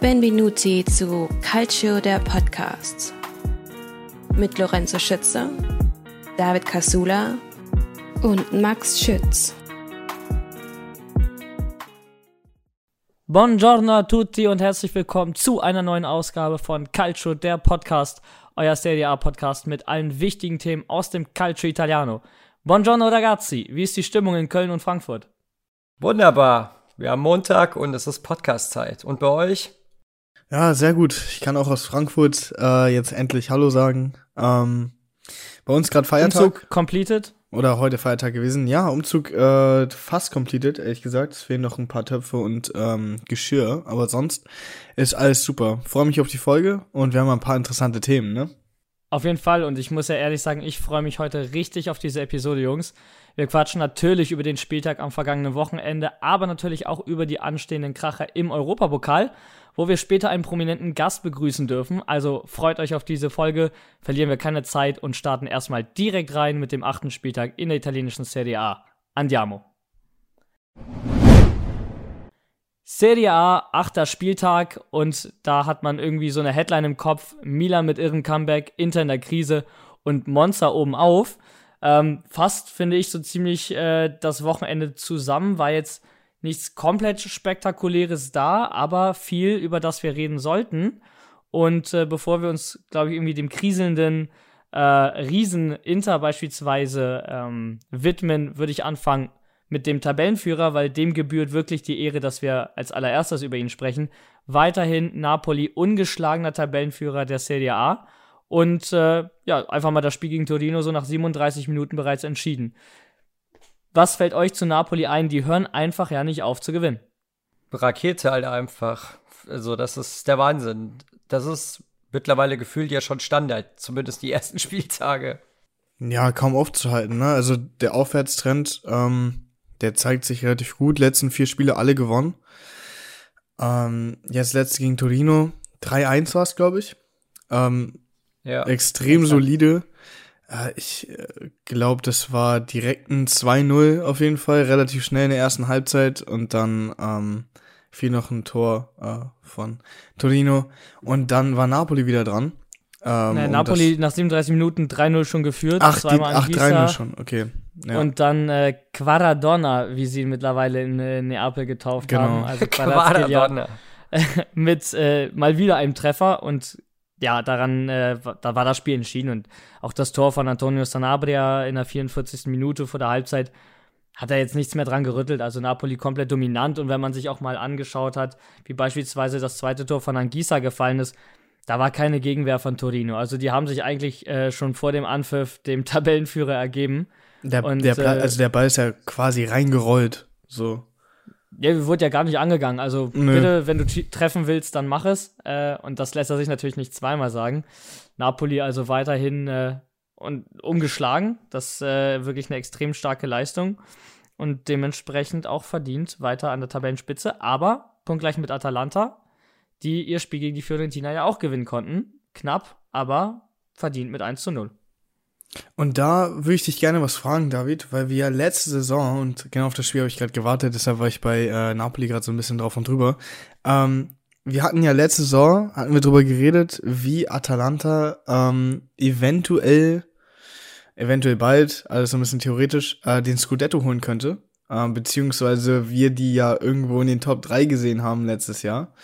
Benvenuti zu Calcio der Podcasts mit Lorenzo Schütze, David Casula und Max Schütz. Buongiorno a tutti und herzlich willkommen zu einer neuen Ausgabe von Calcio der Podcast, euer Serie A Podcast mit allen wichtigen Themen aus dem Calcio Italiano. Buongiorno ragazzi, wie ist die Stimmung in Köln und Frankfurt? Wunderbar. Wir haben Montag und es ist Podcast-Zeit. Und bei euch? Ja, sehr gut. Ich kann auch aus Frankfurt äh, jetzt endlich Hallo sagen. Ähm, bei uns gerade Feiertag. Umzug completed? Oder heute Feiertag gewesen. Ja, Umzug äh, fast completed, ehrlich gesagt. Es fehlen noch ein paar Töpfe und ähm, Geschirr, aber sonst ist alles super. Freue mich auf die Folge und wir haben ein paar interessante Themen, ne? Auf jeden Fall und ich muss ja ehrlich sagen, ich freue mich heute richtig auf diese Episode, Jungs. Wir quatschen natürlich über den Spieltag am vergangenen Wochenende, aber natürlich auch über die anstehenden Kracher im Europapokal wo wir später einen prominenten Gast begrüßen dürfen. Also freut euch auf diese Folge, verlieren wir keine Zeit und starten erstmal direkt rein mit dem achten Spieltag in der italienischen Serie A. Andiamo. Serie A, achter Spieltag und da hat man irgendwie so eine Headline im Kopf. Milan mit ihrem Comeback, Inter in der Krise und Monza oben auf. Ähm, fast finde ich so ziemlich äh, das Wochenende zusammen, war jetzt nichts komplett Spektakuläres da, aber viel, über das wir reden sollten. Und äh, bevor wir uns, glaube ich, irgendwie dem kriselnden äh, Riesen Inter beispielsweise ähm, widmen, würde ich anfangen mit dem Tabellenführer, weil dem gebührt wirklich die Ehre, dass wir als allererstes über ihn sprechen. Weiterhin Napoli ungeschlagener Tabellenführer der Serie A. Und äh, ja, einfach mal das Spiel gegen Torino so nach 37 Minuten bereits entschieden. Was fällt euch zu Napoli ein? Die hören einfach ja nicht auf zu gewinnen. Rakete halt einfach. Also, das ist der Wahnsinn. Das ist mittlerweile gefühlt ja schon Standard, zumindest die ersten Spieltage. Ja, kaum aufzuhalten, ne? Also der Aufwärtstrend, ähm, der zeigt sich relativ gut. Letzten vier Spiele alle gewonnen. Ähm, jetzt letzte gegen Torino. 3-1 war es, glaube ich. Ähm, ja, extrem solide. Äh, ich äh, glaube, das war direkt ein 2-0 auf jeden Fall, relativ schnell in der ersten Halbzeit und dann ähm, fiel noch ein Tor äh, von Torino und dann war Napoli wieder dran. Ähm, naja, Napoli nach 37 Minuten 3-0 schon geführt. Ach, zweimal ach 3-0 schon, okay. Ja. Und dann äh, Quaradonna, wie sie ihn mittlerweile in äh, Neapel getauft genau. haben. Also Quaradonna. mit äh, mal wieder einem Treffer und ja, daran, äh, da war das Spiel entschieden und auch das Tor von Antonio Sanabria in der 44. Minute vor der Halbzeit hat er jetzt nichts mehr dran gerüttelt. Also Napoli komplett dominant und wenn man sich auch mal angeschaut hat, wie beispielsweise das zweite Tor von Angisa gefallen ist, da war keine Gegenwehr von Torino. Also die haben sich eigentlich äh, schon vor dem Anpfiff dem Tabellenführer ergeben. Der, und, der, äh, also der Ball ist ja quasi reingerollt, so. Ja, wurde ja gar nicht angegangen. Also Nö. bitte, wenn du treffen willst, dann mach es. Äh, und das lässt er sich natürlich nicht zweimal sagen. Napoli also weiterhin äh, und umgeschlagen. Das ist äh, wirklich eine extrem starke Leistung. Und dementsprechend auch verdient weiter an der Tabellenspitze. Aber punktgleich mit Atalanta, die ihr Spiel gegen die Fiorentina ja auch gewinnen konnten. Knapp, aber verdient mit 1 zu 0. Und da würde ich dich gerne was fragen, David, weil wir ja letzte Saison, und genau auf das Spiel habe ich gerade gewartet, deshalb war ich bei äh, Napoli gerade so ein bisschen drauf und drüber. Ähm, wir hatten ja letzte Saison, hatten wir drüber geredet, wie Atalanta ähm, eventuell, eventuell bald, alles so ein bisschen theoretisch, äh, den Scudetto holen könnte. Äh, beziehungsweise wir die ja irgendwo in den Top 3 gesehen haben letztes Jahr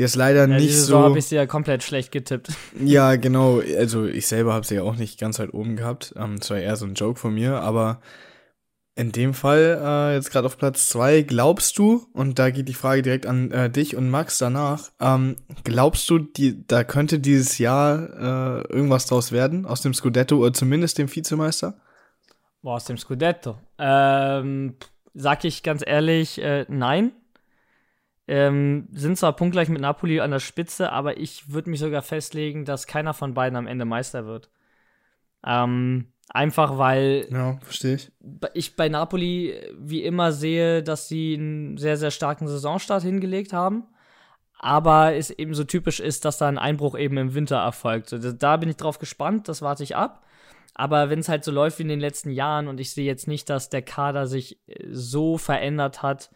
die ist leider ja, nicht so. habe ich sie ja komplett schlecht getippt. Ja, genau. Also ich selber habe sie ja auch nicht ganz weit oben gehabt. Ähm, das war eher so ein Joke von mir, aber in dem Fall äh, jetzt gerade auf Platz zwei glaubst du, und da geht die Frage direkt an äh, dich und Max danach, ähm, glaubst du, die, da könnte dieses Jahr äh, irgendwas draus werden, aus dem Scudetto oder zumindest dem Vizemeister? Boah, aus dem Scudetto. Ähm, sag ich ganz ehrlich, äh, nein. Ähm, sind zwar punktgleich mit Napoli an der Spitze, aber ich würde mich sogar festlegen, dass keiner von beiden am Ende Meister wird. Ähm, einfach weil ja, verstehe ich. ich bei Napoli wie immer sehe, dass sie einen sehr, sehr starken Saisonstart hingelegt haben. Aber es eben so typisch ist, dass da ein Einbruch eben im Winter erfolgt. Da bin ich drauf gespannt, das warte ich ab. Aber wenn es halt so läuft wie in den letzten Jahren und ich sehe jetzt nicht, dass der Kader sich so verändert hat,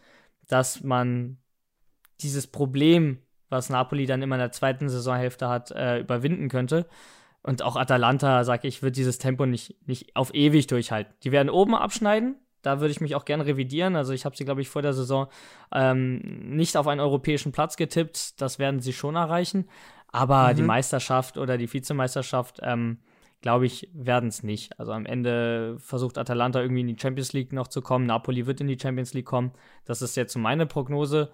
dass man dieses Problem, was Napoli dann immer in der zweiten Saisonhälfte hat, äh, überwinden könnte. Und auch Atalanta, sag ich, wird dieses Tempo nicht, nicht auf ewig durchhalten. Die werden oben abschneiden. Da würde ich mich auch gerne revidieren. Also ich habe sie, glaube ich, vor der Saison ähm, nicht auf einen europäischen Platz getippt. Das werden sie schon erreichen. Aber mhm. die Meisterschaft oder die Vizemeisterschaft, ähm, glaube ich, werden es nicht. Also am Ende versucht Atalanta irgendwie in die Champions League noch zu kommen. Napoli wird in die Champions League kommen. Das ist jetzt so meine Prognose.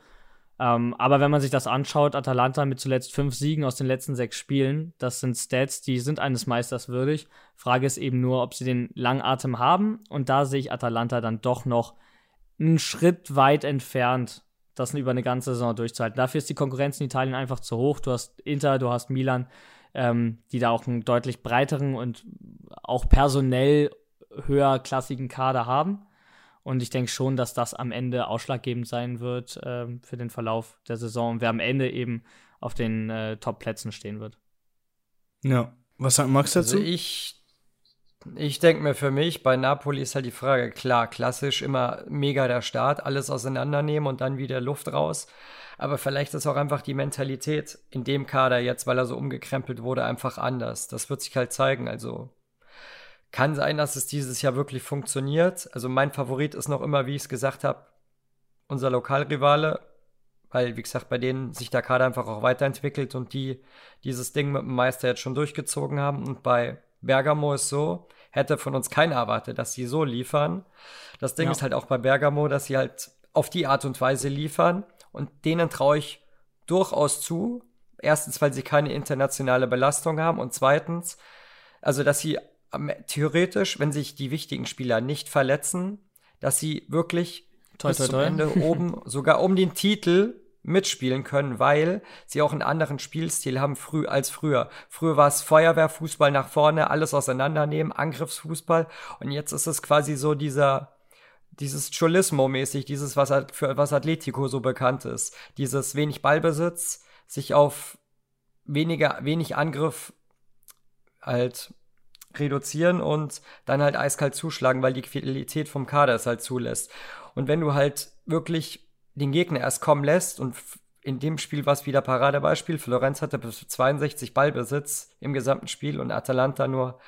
Ähm, aber wenn man sich das anschaut, Atalanta mit zuletzt fünf Siegen aus den letzten sechs Spielen, das sind Stats, die sind eines Meisters würdig. Frage ist eben nur, ob sie den Langatem haben. Und da sehe ich Atalanta dann doch noch einen Schritt weit entfernt, das über eine ganze Saison durchzuhalten. Dafür ist die Konkurrenz in Italien einfach zu hoch. Du hast Inter, du hast Milan, ähm, die da auch einen deutlich breiteren und auch personell höherklassigen Kader haben. Und ich denke schon, dass das am Ende ausschlaggebend sein wird ähm, für den Verlauf der Saison und wer am Ende eben auf den äh, Top-Plätzen stehen wird. Ja. Was sagt Max dazu? Also ich, ich denke mir für mich, bei Napoli ist halt die Frage, klar, klassisch immer mega der Start, alles auseinandernehmen und dann wieder Luft raus. Aber vielleicht ist auch einfach die Mentalität in dem Kader jetzt, weil er so umgekrempelt wurde, einfach anders. Das wird sich halt zeigen. Also kann sein, dass es dieses Jahr wirklich funktioniert. Also mein Favorit ist noch immer, wie ich es gesagt habe, unser Lokalrivale, weil, wie gesagt, bei denen sich der Kader einfach auch weiterentwickelt und die dieses Ding mit dem Meister jetzt schon durchgezogen haben. Und bei Bergamo ist so, hätte von uns keiner erwartet, dass sie so liefern. Das Ding ja. ist halt auch bei Bergamo, dass sie halt auf die Art und Weise liefern und denen traue ich durchaus zu. Erstens, weil sie keine internationale Belastung haben und zweitens, also dass sie theoretisch, wenn sich die wichtigen Spieler nicht verletzen, dass sie wirklich toi, bis toi, zum toi. Ende oben sogar um den Titel mitspielen können, weil sie auch einen anderen Spielstil haben früh als früher. Früher war es Feuerwehrfußball nach vorne, alles auseinandernehmen, Angriffsfußball und jetzt ist es quasi so dieser dieses Cholismo-mäßig, dieses, was für was Atletico so bekannt ist. Dieses wenig Ballbesitz, sich auf weniger, wenig Angriff halt reduzieren und dann halt eiskalt zuschlagen, weil die Qualität vom Kader es halt zulässt. Und wenn du halt wirklich den Gegner erst kommen lässt und in dem Spiel war es wieder Paradebeispiel. Florenz hatte bis 62 Ballbesitz im gesamten Spiel und Atalanta nur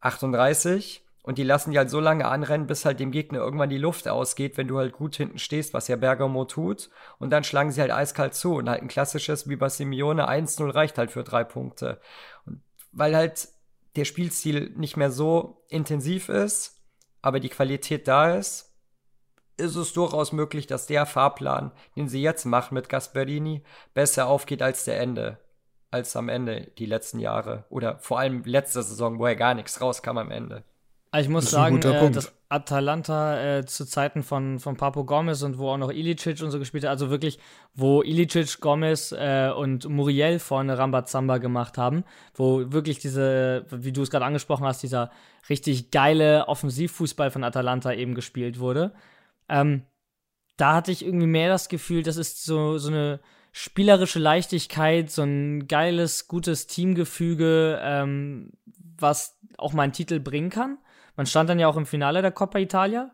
38. Und die lassen die halt so lange anrennen, bis halt dem Gegner irgendwann die Luft ausgeht, wenn du halt gut hinten stehst, was ja Bergamo tut. Und dann schlagen sie halt eiskalt zu. Und halt ein klassisches, wie bei Simeone, 1-0 reicht halt für drei Punkte. Und weil halt der Spielstil nicht mehr so intensiv ist, aber die Qualität da ist, ist es durchaus möglich, dass der Fahrplan, den sie jetzt machen mit Gasperini, besser aufgeht als der Ende, als am Ende die letzten Jahre oder vor allem letzte Saison, wo er gar nichts rauskam am Ende. Also ich muss sagen, äh, dass Atalanta äh, zu Zeiten von, von Papo Gomez und wo auch noch Ilicic und so gespielt hat, also wirklich, wo Ilicic, Gomez äh, und Muriel vorne Rambazamba gemacht haben, wo wirklich diese, wie du es gerade angesprochen hast, dieser richtig geile Offensivfußball von Atalanta eben gespielt wurde. Ähm, da hatte ich irgendwie mehr das Gefühl, das ist so, so eine spielerische Leichtigkeit, so ein geiles, gutes Teamgefüge, ähm, was auch mal einen Titel bringen kann. Man stand dann ja auch im Finale der Coppa Italia,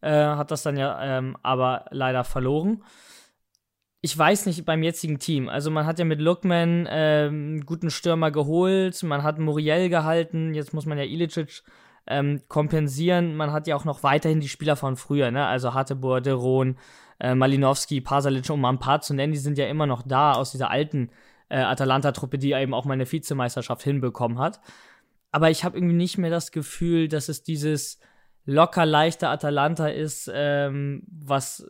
äh, hat das dann ja ähm, aber leider verloren. Ich weiß nicht beim jetzigen Team. Also man hat ja mit Lookman ähm, einen guten Stürmer geholt, man hat Muriel gehalten, jetzt muss man ja Ilicic ähm, kompensieren. Man hat ja auch noch weiterhin die Spieler von früher, ne? Also Hattebor, Deron, äh, Malinowski, Pasalic, um mal ein paar zu nennen, die sind ja immer noch da aus dieser alten äh, Atalanta-Truppe, die eben auch mal eine Vizemeisterschaft hinbekommen hat aber ich habe irgendwie nicht mehr das Gefühl, dass es dieses locker leichte Atalanta ist, ähm, was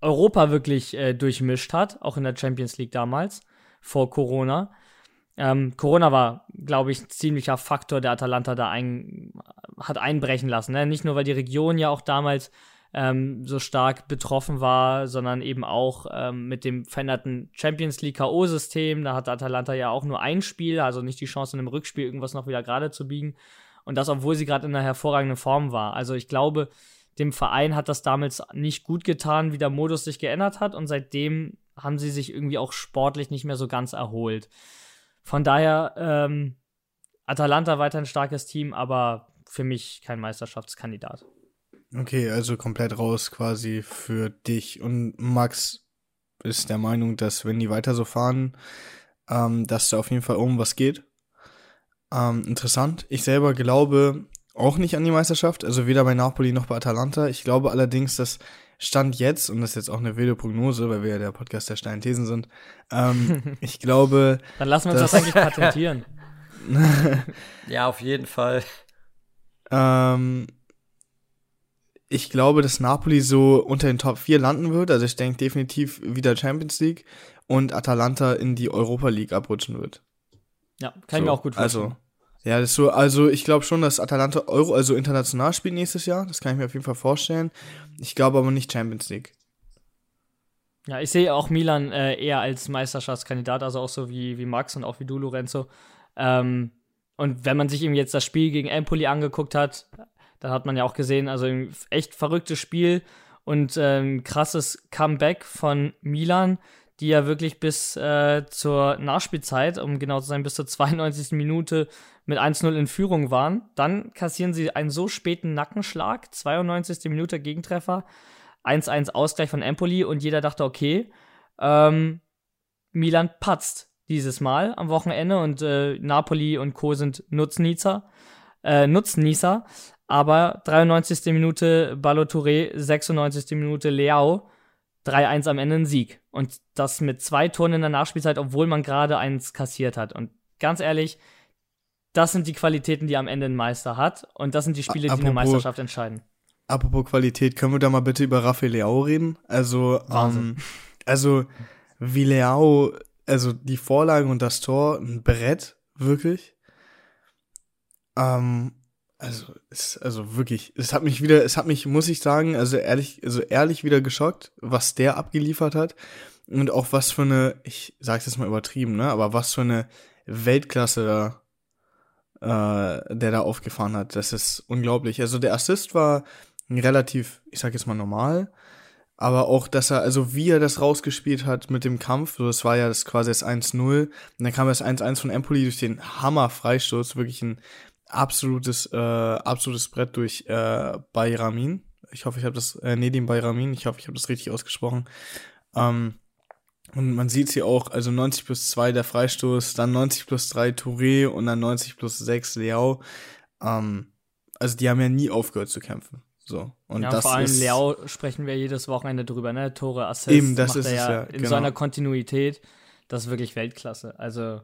Europa wirklich äh, durchmischt hat, auch in der Champions League damals, vor Corona. Ähm, Corona war, glaube ich, ein ziemlicher Faktor, der Atalanta da ein, hat einbrechen lassen. Ne? Nicht nur, weil die Region ja auch damals ähm, so stark betroffen war, sondern eben auch ähm, mit dem veränderten Champions League K.O.-System. Da hat Atalanta ja auch nur ein Spiel, also nicht die Chance, in einem Rückspiel irgendwas noch wieder gerade zu biegen. Und das, obwohl sie gerade in einer hervorragenden Form war. Also ich glaube, dem Verein hat das damals nicht gut getan, wie der Modus sich geändert hat. Und seitdem haben sie sich irgendwie auch sportlich nicht mehr so ganz erholt. Von daher, ähm, Atalanta weiter ein starkes Team, aber für mich kein Meisterschaftskandidat. Okay, also komplett raus quasi für dich. Und Max, ist der Meinung, dass wenn die weiter so fahren, ähm, dass da auf jeden Fall irgendwas geht. Ähm, interessant. Ich selber glaube auch nicht an die Meisterschaft, also weder bei Napoli noch bei Atalanta. Ich glaube allerdings, dass Stand jetzt, und das ist jetzt auch eine wilde Prognose, weil wir ja der Podcast der steilen Thesen sind, ähm, ich glaube. Dann lassen wir uns das eigentlich patentieren. ja, auf jeden Fall. Ähm, ich glaube, dass Napoli so unter den Top 4 landen wird. Also ich denke definitiv wieder Champions League und Atalanta in die Europa League abrutschen wird. Ja, kann so, ich mir auch gut vorstellen. Also, ja, das so, also ich glaube schon, dass Atalanta Euro, also international spielt nächstes Jahr. Das kann ich mir auf jeden Fall vorstellen. Ich glaube aber nicht Champions League. Ja, ich sehe auch Milan äh, eher als Meisterschaftskandidat, also auch so wie, wie Max und auch wie du, Lorenzo. Ähm, und wenn man sich eben jetzt das Spiel gegen Empoli angeguckt hat, dann hat man ja auch gesehen, also ein echt verrücktes Spiel und ein krasses Comeback von Milan, die ja wirklich bis äh, zur Nachspielzeit, um genau zu sein, bis zur 92. Minute mit 1-0 in Führung waren. Dann kassieren sie einen so späten Nackenschlag, 92. Minute Gegentreffer, 1-1 Ausgleich von Empoli und jeder dachte, okay, ähm, Milan patzt dieses Mal am Wochenende und äh, Napoli und Co. sind Nutznießer. Äh, Nutznießer. Aber 93. Minute Balotouré, 96. Minute Leao, 3-1 am Ende ein Sieg. Und das mit zwei Toren in der Nachspielzeit, obwohl man gerade eins kassiert hat. Und ganz ehrlich, das sind die Qualitäten, die am Ende ein Meister hat. Und das sind die Spiele, apropos, die eine Meisterschaft entscheiden. Apropos Qualität, können wir da mal bitte über Rafael Leao reden? Also, ähm, also wie Leao, also die Vorlage und das Tor, ein Brett, wirklich. Ähm, also, es, also wirklich, es hat mich wieder, es hat mich, muss ich sagen, also ehrlich, also ehrlich wieder geschockt, was der abgeliefert hat und auch was für eine, ich sag's jetzt mal übertrieben, ne, aber was für eine Weltklasse da, äh, der da aufgefahren hat. Das ist unglaublich. Also der Assist war relativ, ich sag jetzt mal normal, aber auch, dass er, also wie er das rausgespielt hat mit dem Kampf, so das war ja das quasi das 1-0, und dann kam das 1-1 von Empoli durch den Hammer-Freistoß, wirklich ein absolutes, äh, absolutes Brett durch äh, Bayramin. Ich hoffe, ich habe das, äh, Nedim Bayramin, ich hoffe, ich habe das richtig ausgesprochen. Ähm, und man sieht sie auch, also 90 plus 2 der Freistoß, dann 90 plus 3 Touré und dann 90 plus 6 Leao. Ähm, also die haben ja nie aufgehört zu kämpfen. So. Und ja, das vor allem ist, Leao sprechen wir jedes Wochenende drüber, ne? Tore, Assists. Eben, das ist er ja, ja in genau. so einer Kontinuität. Das ist wirklich Weltklasse. Also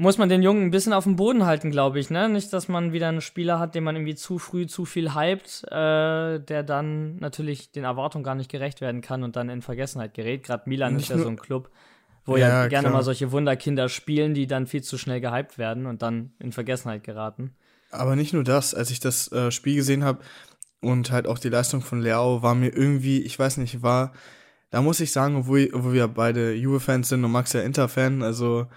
muss man den Jungen ein bisschen auf dem Boden halten, glaube ich, ne? Nicht, dass man wieder einen Spieler hat, den man irgendwie zu früh zu viel hypt, äh, der dann natürlich den Erwartungen gar nicht gerecht werden kann und dann in Vergessenheit gerät. Gerade Milan Nicht ist ja so ein Club, wo Ja, ja, gerne klar. mal solche Wunderkinder spielen, die dann viel zu schnell gehypt werden und dann in Vergessenheit geraten. Aber nicht nur das, als ich das äh, Spiel gesehen habe und halt auch die Leistung von Leao war mir irgendwie, ich weiß nicht, war, da muss ich sagen, obwohl, obwohl wir beide Juve-Fans sind und Max ja Inter-Fan, also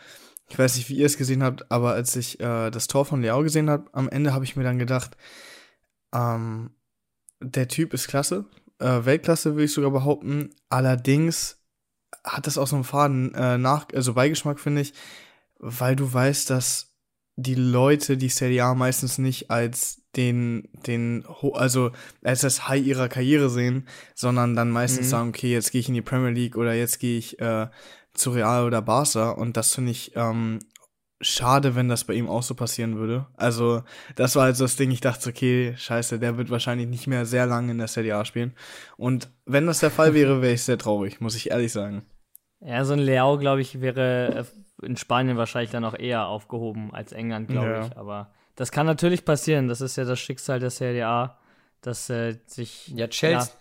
ich weiß nicht, wie ihr es gesehen habt, aber als ich äh, das Tor von Leao gesehen habe, am Ende habe ich mir dann gedacht, ähm, der Typ ist klasse, äh, Weltklasse würde ich sogar behaupten, allerdings hat das auch so einen faden äh, nach, also Beigeschmack, finde ich, weil du weißt, dass die Leute die Serie A meistens nicht als den, den, also als das High ihrer Karriere sehen, sondern dann meistens Mhm. sagen, okay, jetzt gehe ich in die Premier League oder jetzt gehe ich äh, zu Real oder Barca und das finde ich ähm, schade, wenn das bei ihm auch so passieren würde. Also das war halt so das Ding, ich dachte, okay, scheiße, der wird wahrscheinlich nicht mehr sehr lange in der Serie A spielen und wenn das der Fall wäre, wäre ich sehr traurig, muss ich ehrlich sagen. Ja, so ein Leao, glaube ich, wäre äh, in Spanien wahrscheinlich dann auch eher aufgehoben als England, glaube Ja. ich. Aber das kann natürlich passieren. Das ist ja das Schicksal der Serie A, dass äh, sich Ja, Chelsea,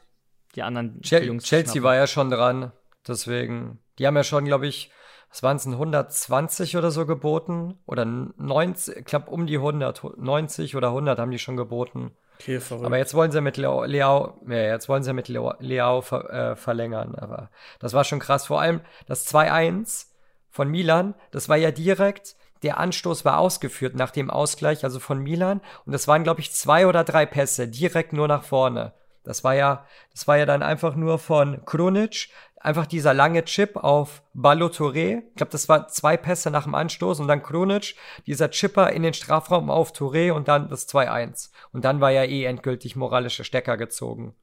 die anderen Chelsea schnappen. war ja schon dran. Deswegen, die haben ja schon, glaube ich, was waren es, 120 oder so geboten? Oder 90, ich glaube um die 100, 90 oder 100 haben die schon geboten. Okay, verrückt. Aber jetzt wollen sie mit Leao, Leao ja, jetzt wollen sie mit Leao, Leao ver, äh, verlängern. Aber das war schon krass. Vor allem das 2-1 von Milan, das war ja direkt, der Anstoß war ausgeführt nach dem Ausgleich, also von Milan. Und das waren, glaube ich, zwei oder drei Pässe, direkt nur nach vorne. Das war ja, das war ja dann einfach nur von Krunic, einfach dieser lange Chip auf Balotouré. Ich glaube, das war zwei Pässe nach dem Anstoß und dann Krunic, dieser Chipper in den Strafraum auf Touré und dann das 2-1. Und dann war ja eh endgültig moralische Stecker gezogen.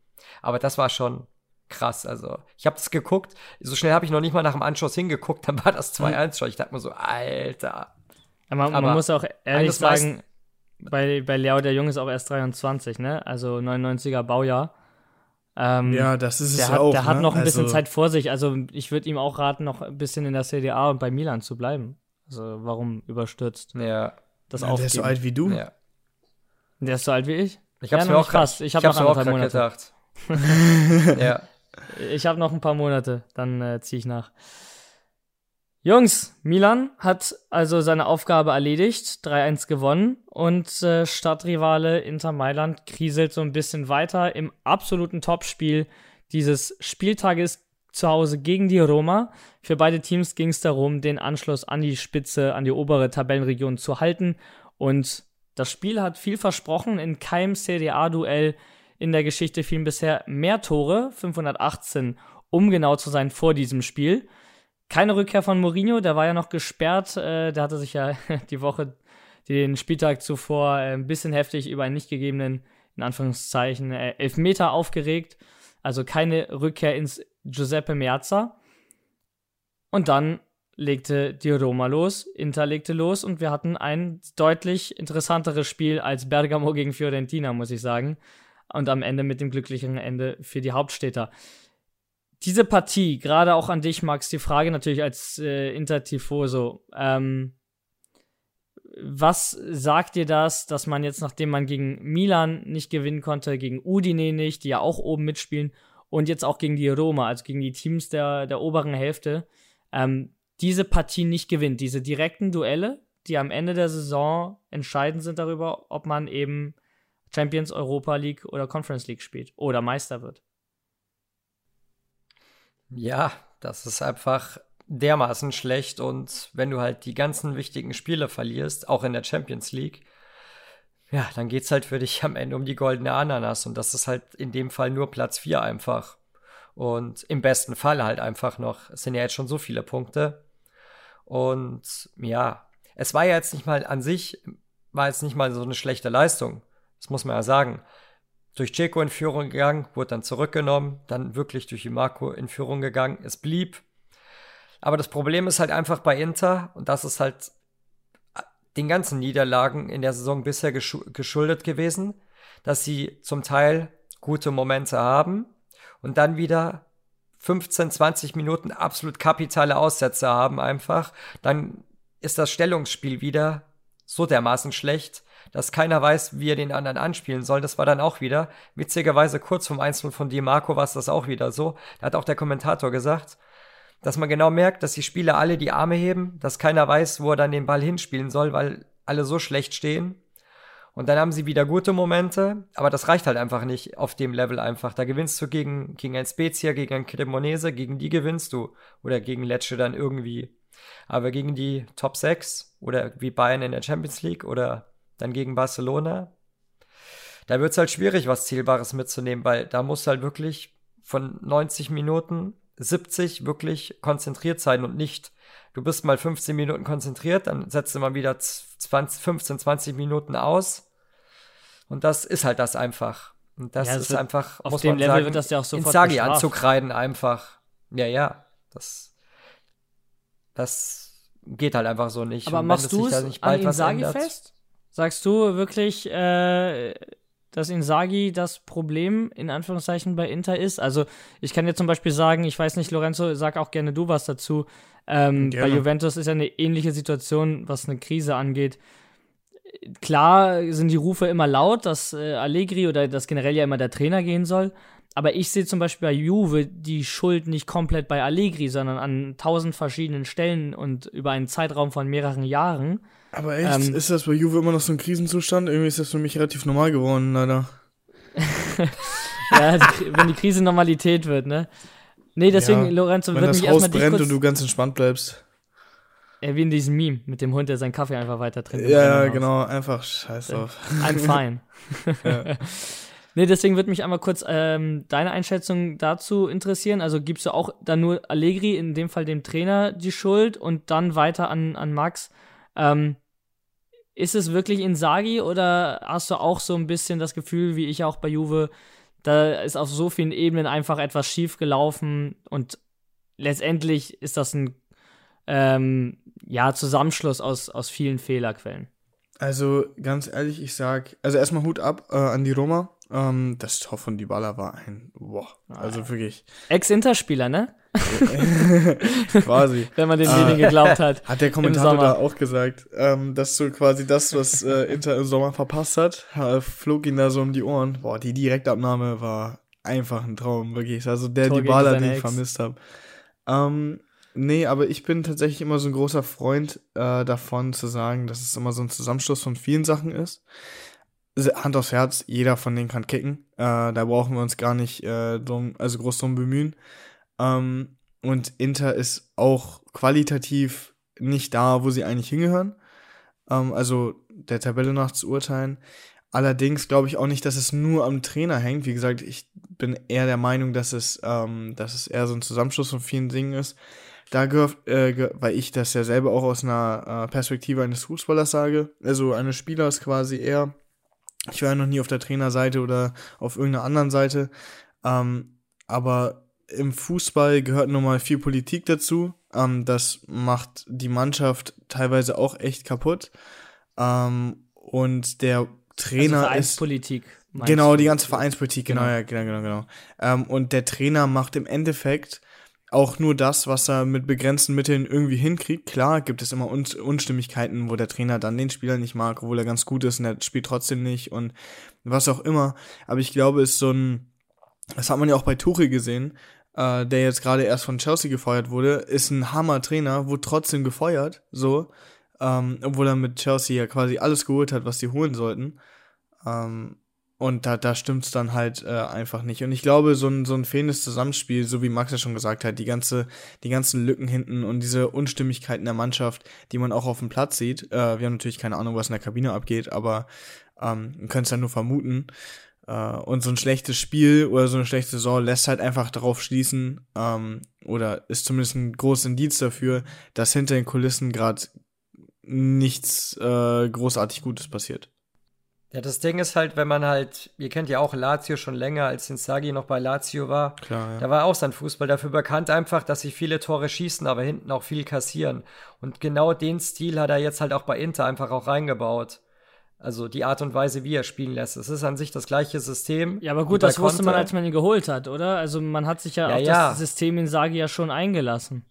Aber das war schon, krass. Also, ich habe das geguckt, so schnell habe ich noch nicht mal nach dem Anschluss hingeguckt, dann war das 2-1 schon. Ich dachte mir so, Alter. Aber man, man muss auch ehrlich sagen, bei, bei Leo, der Junge ist auch erst 23, ne? Also 99er Baujahr. Ähm, ja, das ist es ja auch. Der ne? hat noch ein bisschen also, Zeit vor sich. Also ich würde ihm auch raten, noch ein bisschen in der CDA und bei Milan zu bleiben. Also warum überstürzt? Ja. Das ja, der ist so alt wie du. Ja. Der ist so alt wie ich? Ich hab's ja, mir auch fast. Ich habe noch auch Monate. gedacht. ja. Ich habe noch ein paar Monate, dann äh, ziehe ich nach. Jungs, Milan hat also seine Aufgabe erledigt, 3-1 gewonnen und äh, Stadtrivale Inter Mailand kriselt so ein bisschen weiter im absoluten Topspiel dieses Spieltages zu Hause gegen die Roma. Für beide Teams ging es darum, den Anschluss an die Spitze, an die obere Tabellenregion zu halten und das Spiel hat viel versprochen. In keinem CDA-Duell in der Geschichte fielen bisher mehr Tore, 518, um genau zu sein, vor diesem Spiel. Keine Rückkehr von Mourinho, der war ja noch gesperrt. Äh, der hatte sich ja die Woche, den Spieltag zuvor, äh, ein bisschen heftig über einen nicht gegebenen, in Anführungszeichen, äh, Elfmeter aufgeregt. Also keine Rückkehr ins Giuseppe Meazza. Und dann legte die Roma los, Inter legte los und wir hatten ein deutlich interessanteres Spiel als Bergamo gegen Fiorentina, muss ich sagen. Und am Ende mit dem glücklichen Ende für die Hauptstädter diese Partie, gerade auch an dich, Max, die Frage natürlich als äh, Intertifoso. Ähm, was sagt dir das, dass man jetzt, nachdem man gegen Milan nicht gewinnen konnte, gegen Udine nicht, die ja auch oben mitspielen, und jetzt auch gegen die Roma, also gegen die Teams der, der oberen Hälfte, ähm, diese Partie nicht gewinnt, diese direkten Duelle, die am Ende der Saison entscheidend sind darüber, ob man eben Champions, Europa League oder Conference League spielt oder Meister wird. Ja, das ist einfach dermaßen schlecht und wenn du halt die ganzen wichtigen Spiele verlierst, auch in der Champions League, ja, dann geht's halt für dich am Ende um die goldene Ananas und das ist halt in dem Fall nur Platz 4 einfach. Und im besten Fall halt einfach noch, es sind ja jetzt schon so viele Punkte. Und ja, es war ja jetzt nicht mal an sich, war jetzt nicht mal so eine schlechte Leistung. Das muss man ja sagen durch Checo in Führung gegangen, wurde dann zurückgenommen, dann wirklich durch Marco in Führung gegangen. Es blieb. Aber das Problem ist halt einfach bei Inter, und das ist halt den ganzen Niederlagen in der Saison bisher geschuldet gewesen, dass sie zum Teil gute Momente haben und dann wieder 15, 20 Minuten absolut kapitale Aussätze haben einfach. Dann ist das Stellungsspiel wieder so dermaßen schlecht, dass keiner weiß, wie er den anderen anspielen soll. Das war dann auch wieder, witzigerweise kurz vom 1 von Di Marco war es das auch wieder so. Da hat auch der Kommentator gesagt, dass man genau merkt, dass die Spieler alle die Arme heben, dass keiner weiß, wo er dann den Ball hinspielen soll, weil alle so schlecht stehen. Und dann haben sie wieder gute Momente, aber das reicht halt einfach nicht auf dem Level einfach. Da gewinnst du gegen, gegen ein Spezia, gegen ein Cremonese, gegen die gewinnst du. Oder gegen Lecce dann irgendwie. Aber gegen die Top 6 oder wie Bayern in der Champions League oder dann gegen Barcelona. Da wird es halt schwierig, was Zielbares mitzunehmen, weil da musst du halt wirklich von 90 Minuten 70 wirklich konzentriert sein und nicht, du bist mal 15 Minuten konzentriert, dann setzt du mal wieder 20, 15, 20 Minuten aus. Und das ist halt das einfach. Und das ja, ist einfach, auf dem Level sagen, wird das ja auch sofort Inzaghi anzukreiden einfach. Ja, ja, das, das geht halt einfach so nicht. Aber machst du es an Inzaghi fest? Sagst du wirklich, äh, dass Insagi das Problem in Anführungszeichen bei Inter ist? Also ich kann dir zum Beispiel sagen, ich weiß nicht, Lorenzo, sag auch gerne du was dazu. Ähm, bei Juventus ist ja eine ähnliche Situation, was eine Krise angeht. Klar sind die Rufe immer laut, dass äh, Allegri oder dass generell ja immer der Trainer gehen soll. Aber ich sehe zum Beispiel bei Juve die Schuld nicht komplett bei Allegri, sondern an tausend verschiedenen Stellen und über einen Zeitraum von mehreren Jahren. Aber echt, ähm, ist das bei Juve immer noch so ein Krisenzustand? Irgendwie ist das für mich relativ normal geworden, leider. ja, die, wenn die Krise Normalität wird, ne? Nee, deswegen, ja, Lorenzo, wird mich erstmal dich brennt und du ganz entspannt bleibst. Ja, wie in diesem Meme mit dem Hund, der seinen Kaffee einfach weiter trinkt. Ja, ja genau, einfach scheiß drauf. I'm fine. ja. Nee, deswegen würde mich einmal kurz ähm, deine Einschätzung dazu interessieren. Also gibst du auch dann nur Allegri, in dem Fall dem Trainer, die Schuld und dann weiter an, an Max. Ähm, ist es wirklich Insagi oder hast du auch so ein bisschen das Gefühl, wie ich auch bei Juve, Da ist auf so vielen Ebenen einfach etwas schief gelaufen und letztendlich ist das ein ähm, ja, Zusammenschluss aus, aus vielen Fehlerquellen. Also ganz ehrlich, ich sag, also erstmal Hut ab äh, an die Roma. Ähm, das Tor von Dybala war ein, boah, also wirklich. Ex-Interspieler, ne? quasi. Wenn man den wenigen geglaubt hat. Hat der Kommentator da auch gesagt, ähm, dass so quasi das, was äh, Inter im Sommer verpasst hat, flog ihn da so um die Ohren. Boah, die Direktabnahme war einfach ein Traum, wirklich. Also der Tor Dybala, den ich Ex. vermisst habe. Ähm, Nee, aber ich bin tatsächlich immer so ein großer Freund äh, davon zu sagen, dass es immer so ein Zusammenschluss von vielen Sachen ist. Hand aufs Herz, jeder von denen kann kicken. Äh, da brauchen wir uns gar nicht äh, drum, also groß drum bemühen. Ähm, und Inter ist auch qualitativ nicht da, wo sie eigentlich hingehören. Ähm, also der Tabelle nach zu urteilen. Allerdings glaube ich auch nicht, dass es nur am Trainer hängt. Wie gesagt, ich bin eher der Meinung, dass es, ähm, dass es eher so ein Zusammenschluss von vielen Dingen ist. Da gehört, äh, weil ich das ja selber auch aus einer äh, Perspektive eines Fußballers sage, also eines Spielers quasi eher. Ich war ja noch nie auf der Trainerseite oder auf irgendeiner anderen Seite. Ähm, aber im Fußball gehört nun mal viel Politik dazu. Ähm, das macht die Mannschaft teilweise auch echt kaputt. Ähm, und der Trainer also ist. Politik. Genau, die ganze Vereinspolitik, genau, genau, ja, genau, genau, genau. Ähm, und der Trainer macht im Endeffekt auch nur das, was er mit begrenzten Mitteln irgendwie hinkriegt. Klar gibt es immer Un Unstimmigkeiten, wo der Trainer dann den Spieler nicht mag, obwohl er ganz gut ist und er spielt trotzdem nicht und was auch immer. Aber ich glaube, es ist so ein, das hat man ja auch bei Tuchel gesehen, äh, der jetzt gerade erst von Chelsea gefeuert wurde, ist ein Hammer-Trainer, wurde trotzdem gefeuert, so, ähm, obwohl er mit Chelsea ja quasi alles geholt hat, was sie holen sollten. Ähm, und da, da stimmt's dann halt äh, einfach nicht. Und ich glaube, so ein, so ein fehlendes Zusammenspiel, so wie Max ja schon gesagt hat, die ganze, die ganzen Lücken hinten und diese Unstimmigkeiten der Mannschaft, die man auch auf dem Platz sieht. Äh, wir haben natürlich keine Ahnung, was in der Kabine abgeht, aber ähm, könnte es ja nur vermuten. Äh, und so ein schlechtes Spiel oder so eine schlechte Saison lässt halt einfach darauf schließen, ähm, oder ist zumindest ein großes Indiz dafür, dass hinter den Kulissen gerade nichts äh, großartig Gutes passiert. Ja, das Ding ist halt, wenn man halt, ihr kennt ja auch Lazio schon länger, als Inzaghi noch bei Lazio war. Klar, ja. Da war auch sein Fußball dafür bekannt einfach, dass sie viele Tore schießen, aber hinten auch viel kassieren. Und genau den Stil hat er jetzt halt auch bei Inter einfach auch reingebaut. Also die Art und Weise, wie er spielen lässt. Es ist an sich das gleiche System. Ja, aber gut, das wusste man, als man ihn geholt hat, oder? Also man hat sich ja, ja auf ja. das System Inzaghi ja schon eingelassen.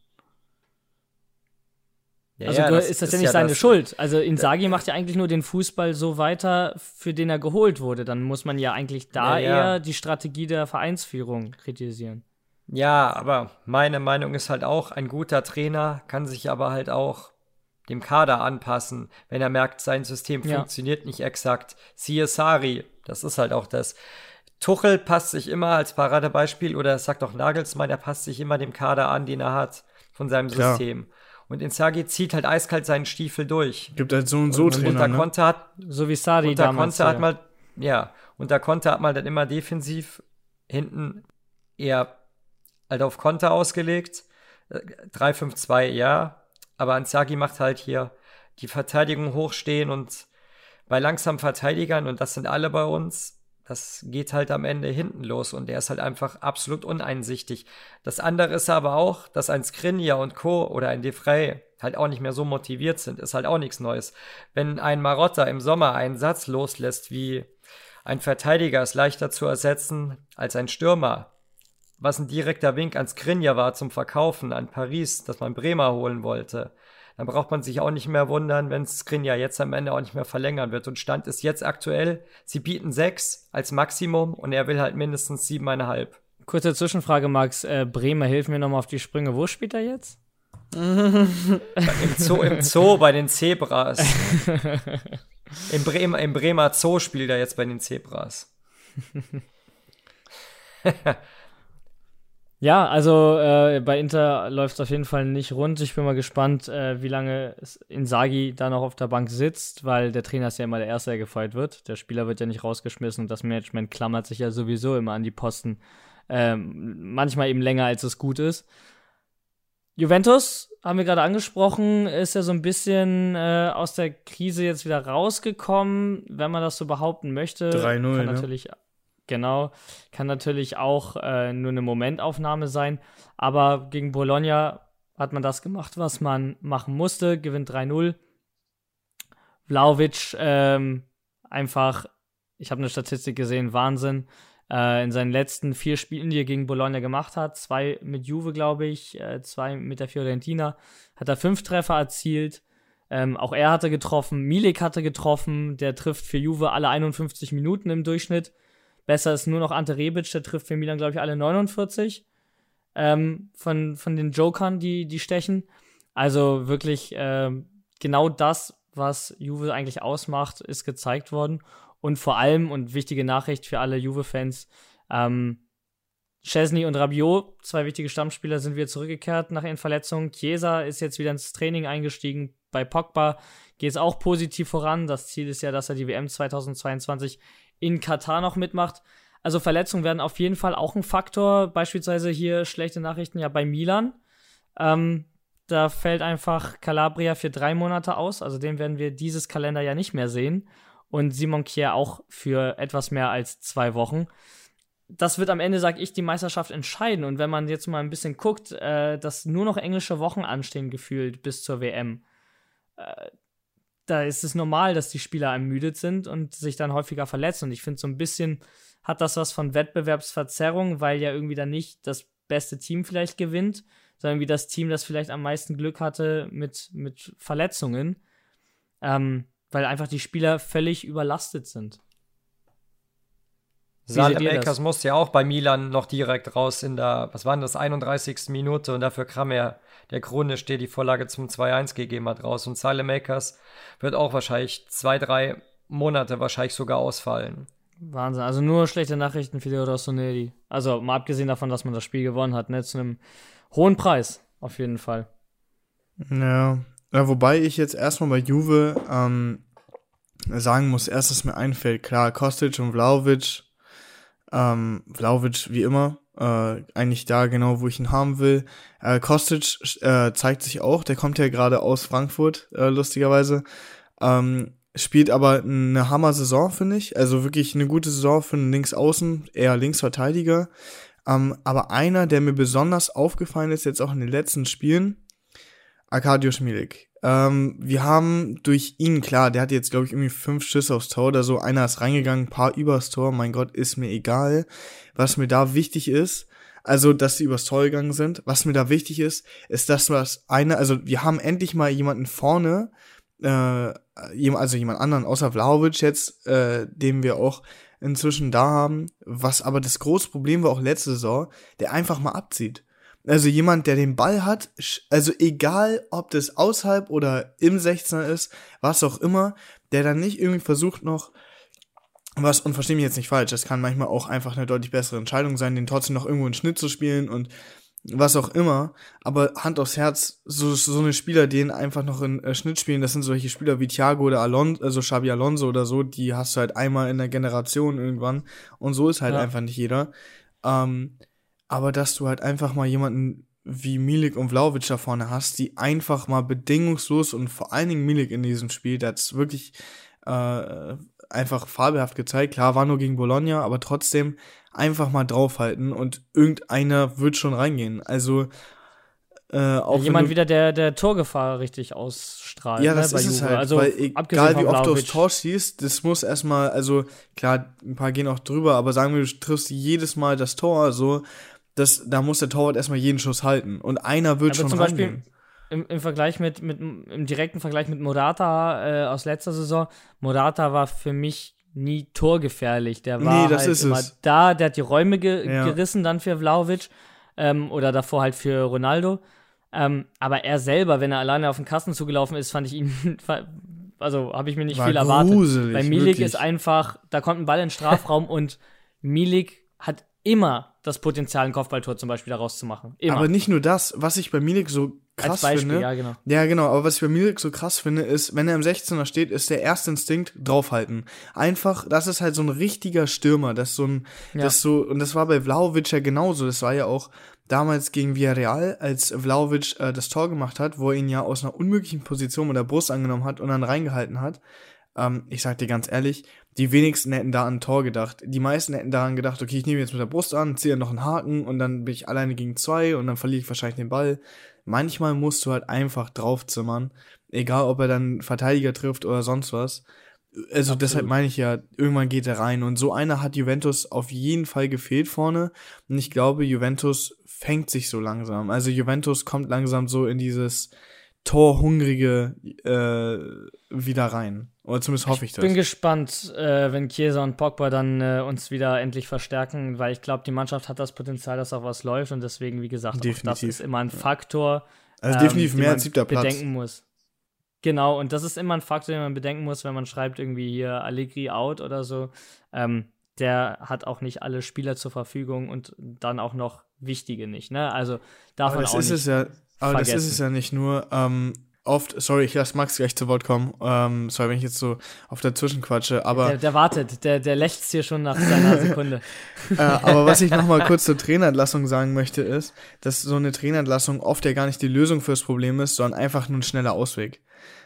Ja, also das ist das ja nicht seine das, Schuld. Also Inzaghi macht ja eigentlich nur den Fußball so weiter, für den er geholt wurde. Dann muss man ja eigentlich da eher die Strategie der Vereinsführung kritisieren. Ja, aber meine Meinung ist halt auch, ein guter Trainer kann sich aber halt auch dem Kader anpassen, wenn er merkt, sein System funktioniert nicht exakt. Siehe Sari, das ist halt auch das. Tuchel passt sich immer als Paradebeispiel, oder sagt auch Nagelsmann, er passt sich immer dem Kader an, den er hat, von seinem Klar. System. Und Inzaghi zieht halt eiskalt seinen Stiefel durch. Gibt halt so und so und, Trainer, und da ne? Konter hat, so wie Sadi und damals. Konter hat mal, ja, und da Konter hat mal dann immer defensiv hinten eher halt auf Konter ausgelegt. 3-5-2, äh, ja. Aber Inzaghi macht halt hier die Verteidigung hochstehen und bei langsamen Verteidigern, und das sind alle bei uns, das geht halt am Ende hinten los und der ist halt einfach absolut uneinsichtig. Das andere ist aber auch, dass ein Skriniar und Co. oder ein Defray halt auch nicht mehr so motiviert sind, ist halt auch nichts Neues. Wenn ein Marotta im Sommer einen Satz loslässt wie ein Verteidiger ist leichter zu ersetzen als ein Stürmer, was ein direkter Wink an Skriniar war zum Verkaufen an Paris, dass man Bremer holen wollte, dann braucht man sich auch nicht mehr wundern, wenn Skrin ja jetzt am Ende auch nicht mehr verlängern wird. Und Stand ist jetzt aktuell, sie bieten sechs als Maximum und er will halt mindestens siebeneinhalb. Kurze Zwischenfrage, Max. Äh, Bremer, hilf mir nochmal auf die Sprünge. Wo spielt er jetzt? Im, Zoo, Im Zoo bei den Zebras. Im Bremer, Im Bremer Zoo spielt er jetzt bei den Zebras. Ja, also äh, bei Inter läuft es auf jeden Fall nicht rund. Ich bin mal gespannt, äh, wie lange Insagi da noch auf der Bank sitzt, weil der Trainer ist ja immer der Erste, der gefeuert wird. Der Spieler wird ja nicht rausgeschmissen und das Management klammert sich ja sowieso immer an die Posten. Ähm, manchmal eben länger, als es gut ist. Juventus, haben wir gerade angesprochen, ist ja so ein bisschen äh, aus der Krise jetzt wieder rausgekommen, wenn man das so behaupten möchte. 3-0. Kann ne? Genau. Kann natürlich auch äh, nur eine Momentaufnahme sein. Aber gegen Bologna hat man das gemacht, was man machen musste. Gewinnt 3-0. Vlaovic ähm, einfach, ich habe eine Statistik gesehen, Wahnsinn. Äh, in seinen letzten vier Spielen, die er gegen Bologna gemacht hat, zwei mit Juve, glaube ich, äh, zwei mit der Fiorentina, hat er fünf Treffer erzielt. Ähm, auch er hatte getroffen, Milik hatte getroffen, der trifft für Juve alle 51 Minuten im Durchschnitt. Besser ist nur noch Ante Rebic, der trifft für Milan, glaube ich, alle 49 ähm, von, von den Jokern, die, die stechen. Also wirklich äh, genau das, was Juve eigentlich ausmacht, ist gezeigt worden. Und vor allem, und wichtige Nachricht für alle Juve-Fans, ähm, Chesney und Rabiot, zwei wichtige Stammspieler, sind wieder zurückgekehrt nach ihren Verletzungen. Chiesa ist jetzt wieder ins Training eingestiegen. Bei Pogba geht es auch positiv voran. Das Ziel ist ja, dass er die WM 2022 in Katar noch mitmacht. Also Verletzungen werden auf jeden Fall auch ein Faktor. Beispielsweise hier schlechte Nachrichten ja bei Milan. Ähm, da fällt einfach Calabria für drei Monate aus. Also den werden wir dieses Kalender ja nicht mehr sehen. Und Simon Kier auch für etwas mehr als zwei Wochen. Das wird am Ende, sag ich, die Meisterschaft entscheiden. Und wenn man jetzt mal ein bisschen guckt, äh, dass nur noch englische Wochen anstehen, gefühlt bis zur WM, äh, da ist es normal, dass die Spieler ermüdet sind und sich dann häufiger verletzen. Und ich finde, so ein bisschen hat das was von Wettbewerbsverzerrung, weil ja irgendwie dann nicht das beste Team vielleicht gewinnt, sondern wie das Team, das vielleicht am meisten Glück hatte mit, mit Verletzungen, ähm, weil einfach die Spieler völlig überlastet sind. Makers musste ja auch bei Milan noch direkt raus in der, was war denn das, 31. Minute und dafür kam er, der Krone steht die Vorlage zum 2-1 gegeben hat raus und Makers wird auch wahrscheinlich zwei, drei Monate wahrscheinlich sogar ausfallen. Wahnsinn, also nur schlechte Nachrichten für die Rossoneri. Also mal abgesehen davon, dass man das Spiel gewonnen hat, ne, zu einem hohen Preis, auf jeden Fall. Ja, ja wobei ich jetzt erstmal bei Juve ähm, sagen muss, erstes mir einfällt, klar, Kostic und Vlaovic, ähm, Vlaovic wie immer, äh, eigentlich da genau, wo ich ihn haben will. Äh, Kostic äh, zeigt sich auch, der kommt ja gerade aus Frankfurt, äh, lustigerweise. Ähm, spielt aber eine Hammer-Saison, finde ich. Also wirklich eine gute Saison für einen Linksaußen, eher Linksverteidiger. Ähm, aber einer, der mir besonders aufgefallen ist, jetzt auch in den letzten Spielen, Arkadiusz Milik. Ähm, wir haben durch ihn, klar, der hat jetzt, glaube ich, irgendwie fünf Schüsse aufs Tor oder so. Einer ist reingegangen, ein paar übers Tor. Mein Gott, ist mir egal. Was mir da wichtig ist, also, dass sie übers Tor gegangen sind. Was mir da wichtig ist, ist, dass was eine, also wir haben endlich mal jemanden vorne, äh, also jemand anderen außer Vlahovic jetzt, äh, den wir auch inzwischen da haben, was aber das große Problem war auch letzte Saison, der einfach mal abzieht. Also jemand, der den Ball hat, also egal, ob das außerhalb oder im 16er ist, was auch immer, der dann nicht irgendwie versucht noch was, und verstehe mich jetzt nicht falsch, das kann manchmal auch einfach eine deutlich bessere Entscheidung sein, den trotzdem noch irgendwo einen Schnitt zu spielen und was auch immer, aber Hand aufs Herz, so, so eine Spieler, die einfach noch in äh, Schnitt spielen, das sind solche Spieler wie Thiago oder Alonso, also Xabi Alonso oder so, die hast du halt einmal in der Generation irgendwann und so ist halt ja. einfach nicht jeder. Ähm, aber dass du halt einfach mal jemanden wie Milik und Vlaovic da vorne hast, die einfach mal bedingungslos und vor allen Dingen Milik in diesem Spiel, der hat wirklich äh, einfach fabelhaft gezeigt. Klar, war nur gegen Bologna, aber trotzdem einfach mal draufhalten und irgendeiner wird schon reingehen. Also äh, auch jemand wieder, der der Torgefahr richtig ausstrahlt. Ja, ne, das ist Juve. es halt. Also weil egal wie oft du aufs Tor schießt, das muss erstmal, also klar, ein paar gehen auch drüber, aber sagen wir, du triffst jedes Mal das Tor, so, das, da muss der Torwart erstmal jeden Schuss halten und einer wird aber schon zum Beispiel im, im Vergleich mit, mit im direkten Vergleich mit Morata äh, aus letzter Saison, Morata war für mich nie torgefährlich. Der war nee, halt immer es. da, der hat die Räume ge ja. gerissen dann für Vlaovic ähm, oder davor halt für Ronaldo. Ähm, aber er selber, wenn er alleine auf den Kasten zugelaufen ist, fand ich ihn, also habe ich mir nicht war viel erwartet. Bei Milik wirklich. ist einfach, da kommt ein Ball in den Strafraum und Milik hat immer das Potenzial, ein Kopfballtor zum Beispiel daraus zu machen. Immer. Aber nicht nur das, was ich bei Milik so krass Beispiel, finde. Ja, genau. Ja, genau. Aber was ich bei Milik so krass finde, ist, wenn er im 16er steht, ist der erste Instinkt draufhalten. Einfach, das ist halt so ein richtiger Stürmer. Das so ein, ja. das so, und das war bei Vlaovic ja genauso. Das war ja auch damals gegen Villarreal, als Vlaovic äh, das Tor gemacht hat, wo er ihn ja aus einer unmöglichen Position mit der Brust angenommen hat und dann reingehalten hat. Ähm, ich sag dir ganz ehrlich, die wenigsten hätten da an ein Tor gedacht. Die meisten hätten daran gedacht, okay, ich nehme jetzt mit der Brust an, ziehe noch einen Haken und dann bin ich alleine gegen zwei und dann verliere ich wahrscheinlich den Ball. Manchmal musst du halt einfach draufzimmern, egal ob er dann Verteidiger trifft oder sonst was. Also Absolut. deshalb meine ich ja, irgendwann geht er rein. Und so einer hat Juventus auf jeden Fall gefehlt vorne. Und ich glaube, Juventus fängt sich so langsam. Also Juventus kommt langsam so in dieses Torhungrige äh, wieder rein. Oder zumindest hoffe ich, ich das. Ich bin gespannt, äh, wenn Chiesa und Pogba dann äh, uns wieder endlich verstärken, weil ich glaube, die Mannschaft hat das Potenzial, dass auch was läuft und deswegen, wie gesagt, das ist immer ein Faktor. Also definitiv ähm, mehr als siebter Platz. bedenken muss. Genau, und das ist immer ein Faktor, den man bedenken muss, wenn man schreibt irgendwie hier Allegri out oder so. Ähm, der hat auch nicht alle Spieler zur Verfügung und dann auch noch wichtige nicht. Ne? Also man auch nicht. Ja, aber vergessen. das ist es ja nicht nur. Ähm, oft, sorry, ich lasse Max gleich zu Wort kommen. Ähm, sorry, wenn ich jetzt so auf dazwischen quatsche, aber. Der, der wartet, der, der lächzt hier schon nach seiner Sekunde. äh, aber was ich nochmal kurz zur Trainerentlassung sagen möchte, ist, dass so eine Trainerentlassung oft ja gar nicht die Lösung fürs Problem ist, sondern einfach nur ein schneller Ausweg.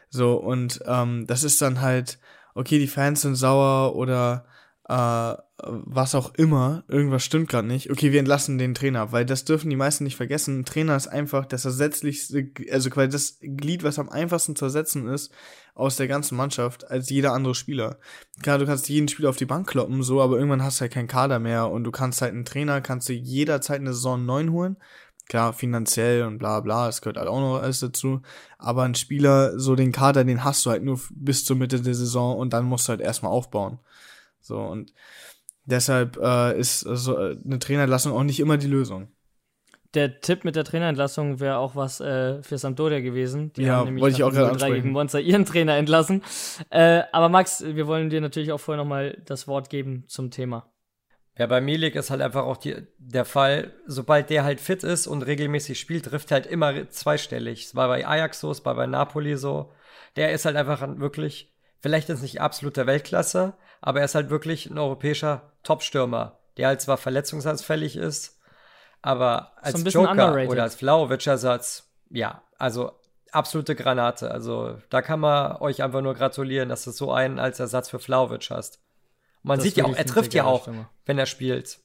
So, und ähm, das ist dann halt, okay, die Fans sind sauer oder äh, was auch immer, irgendwas stimmt gerade nicht. Okay, wir entlassen den Trainer, weil das dürfen die meisten nicht vergessen. Ein Trainer ist einfach das ersetzlichste, also quasi das Glied, was am einfachsten zu ersetzen ist aus der ganzen Mannschaft als jeder andere Spieler. Klar, du kannst jeden Spieler auf die Bank kloppen, so, aber irgendwann hast du halt keinen Kader mehr und du kannst halt einen Trainer, kannst du jederzeit eine Saison neun holen Klar, finanziell und bla bla, es gehört halt auch noch alles dazu. Aber ein Spieler, so den Kader, den hast du halt nur bis zur Mitte der Saison und dann musst du halt erstmal aufbauen. So, und deshalb äh, ist so eine Trainerentlassung auch nicht immer die Lösung. Der Tipp mit der Trainerentlassung wäre auch was äh, für Sampdoria gewesen. Die ja, haben nämlich wollte ich auch gerade ansprechen. gegen Monster ihren Trainer entlassen. Äh, aber Max, wir wollen dir natürlich auch vorher nochmal das Wort geben zum Thema. Ja, bei Milik ist halt einfach auch die, der Fall, sobald der halt fit ist und regelmäßig spielt, trifft er halt immer zweistellig. Es war bei Ajax so, es war bei Napoli so. Der ist halt einfach wirklich, vielleicht ist nicht absoluter Weltklasse, aber er ist halt wirklich ein europäischer Topstürmer, der halt zwar verletzungsanfällig ist, aber als so Joker underrated. oder als Vlaovic-Ersatz, ja, also absolute Granate. Also da kann man euch einfach nur gratulieren, dass du so einen als Ersatz für Vlaovic hast. Man das sieht ja auch, er trifft ja auch, Stimme. wenn er spielt.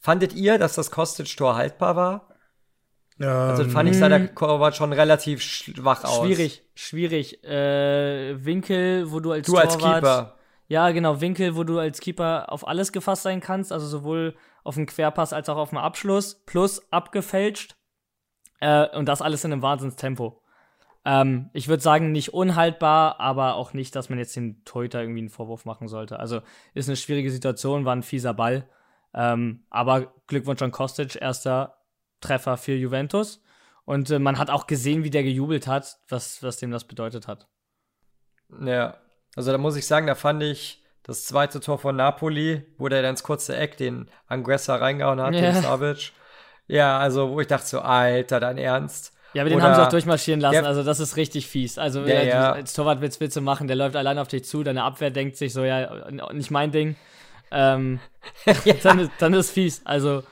Fandet ihr, dass das Kostic-Tor haltbar war? Ja, also fand ich sah der Kovac schon relativ schwach aus. Schwierig, schwierig. Äh, Winkel, wo du als du Torwart, als Keeper. Ja, genau, Winkel, wo du als Keeper auf alles gefasst sein kannst, also sowohl auf den Querpass als auch auf den Abschluss, plus abgefälscht. Äh, und das alles in einem Wahnsinnstempo. Ähm, ich würde sagen, nicht unhaltbar, aber auch nicht, dass man jetzt den Teuter irgendwie einen Vorwurf machen sollte. Also ist eine schwierige Situation, war ein fieser Ball. Ähm, aber Glückwunsch an Kostic, erster Treffer für Juventus. Und äh, man hat auch gesehen, wie der gejubelt hat, was, was dem das bedeutet hat. Ja, also da muss ich sagen, da fand ich das zweite Tor von Napoli, wo der dann ins kurze Eck den Anguessa reingehauen hat, ja. den Savic. Ja, also wo ich dachte so, Alter, dein Ernst? Ja, aber den haben sie auch durchmarschieren lassen, also das ist richtig fies. Also ja, ja. als Torwart willst, willst du machen, der läuft allein auf dich zu, deine Abwehr denkt sich so, ja, nicht mein Ding. Ähm, ja. dann, dann ist fies. Also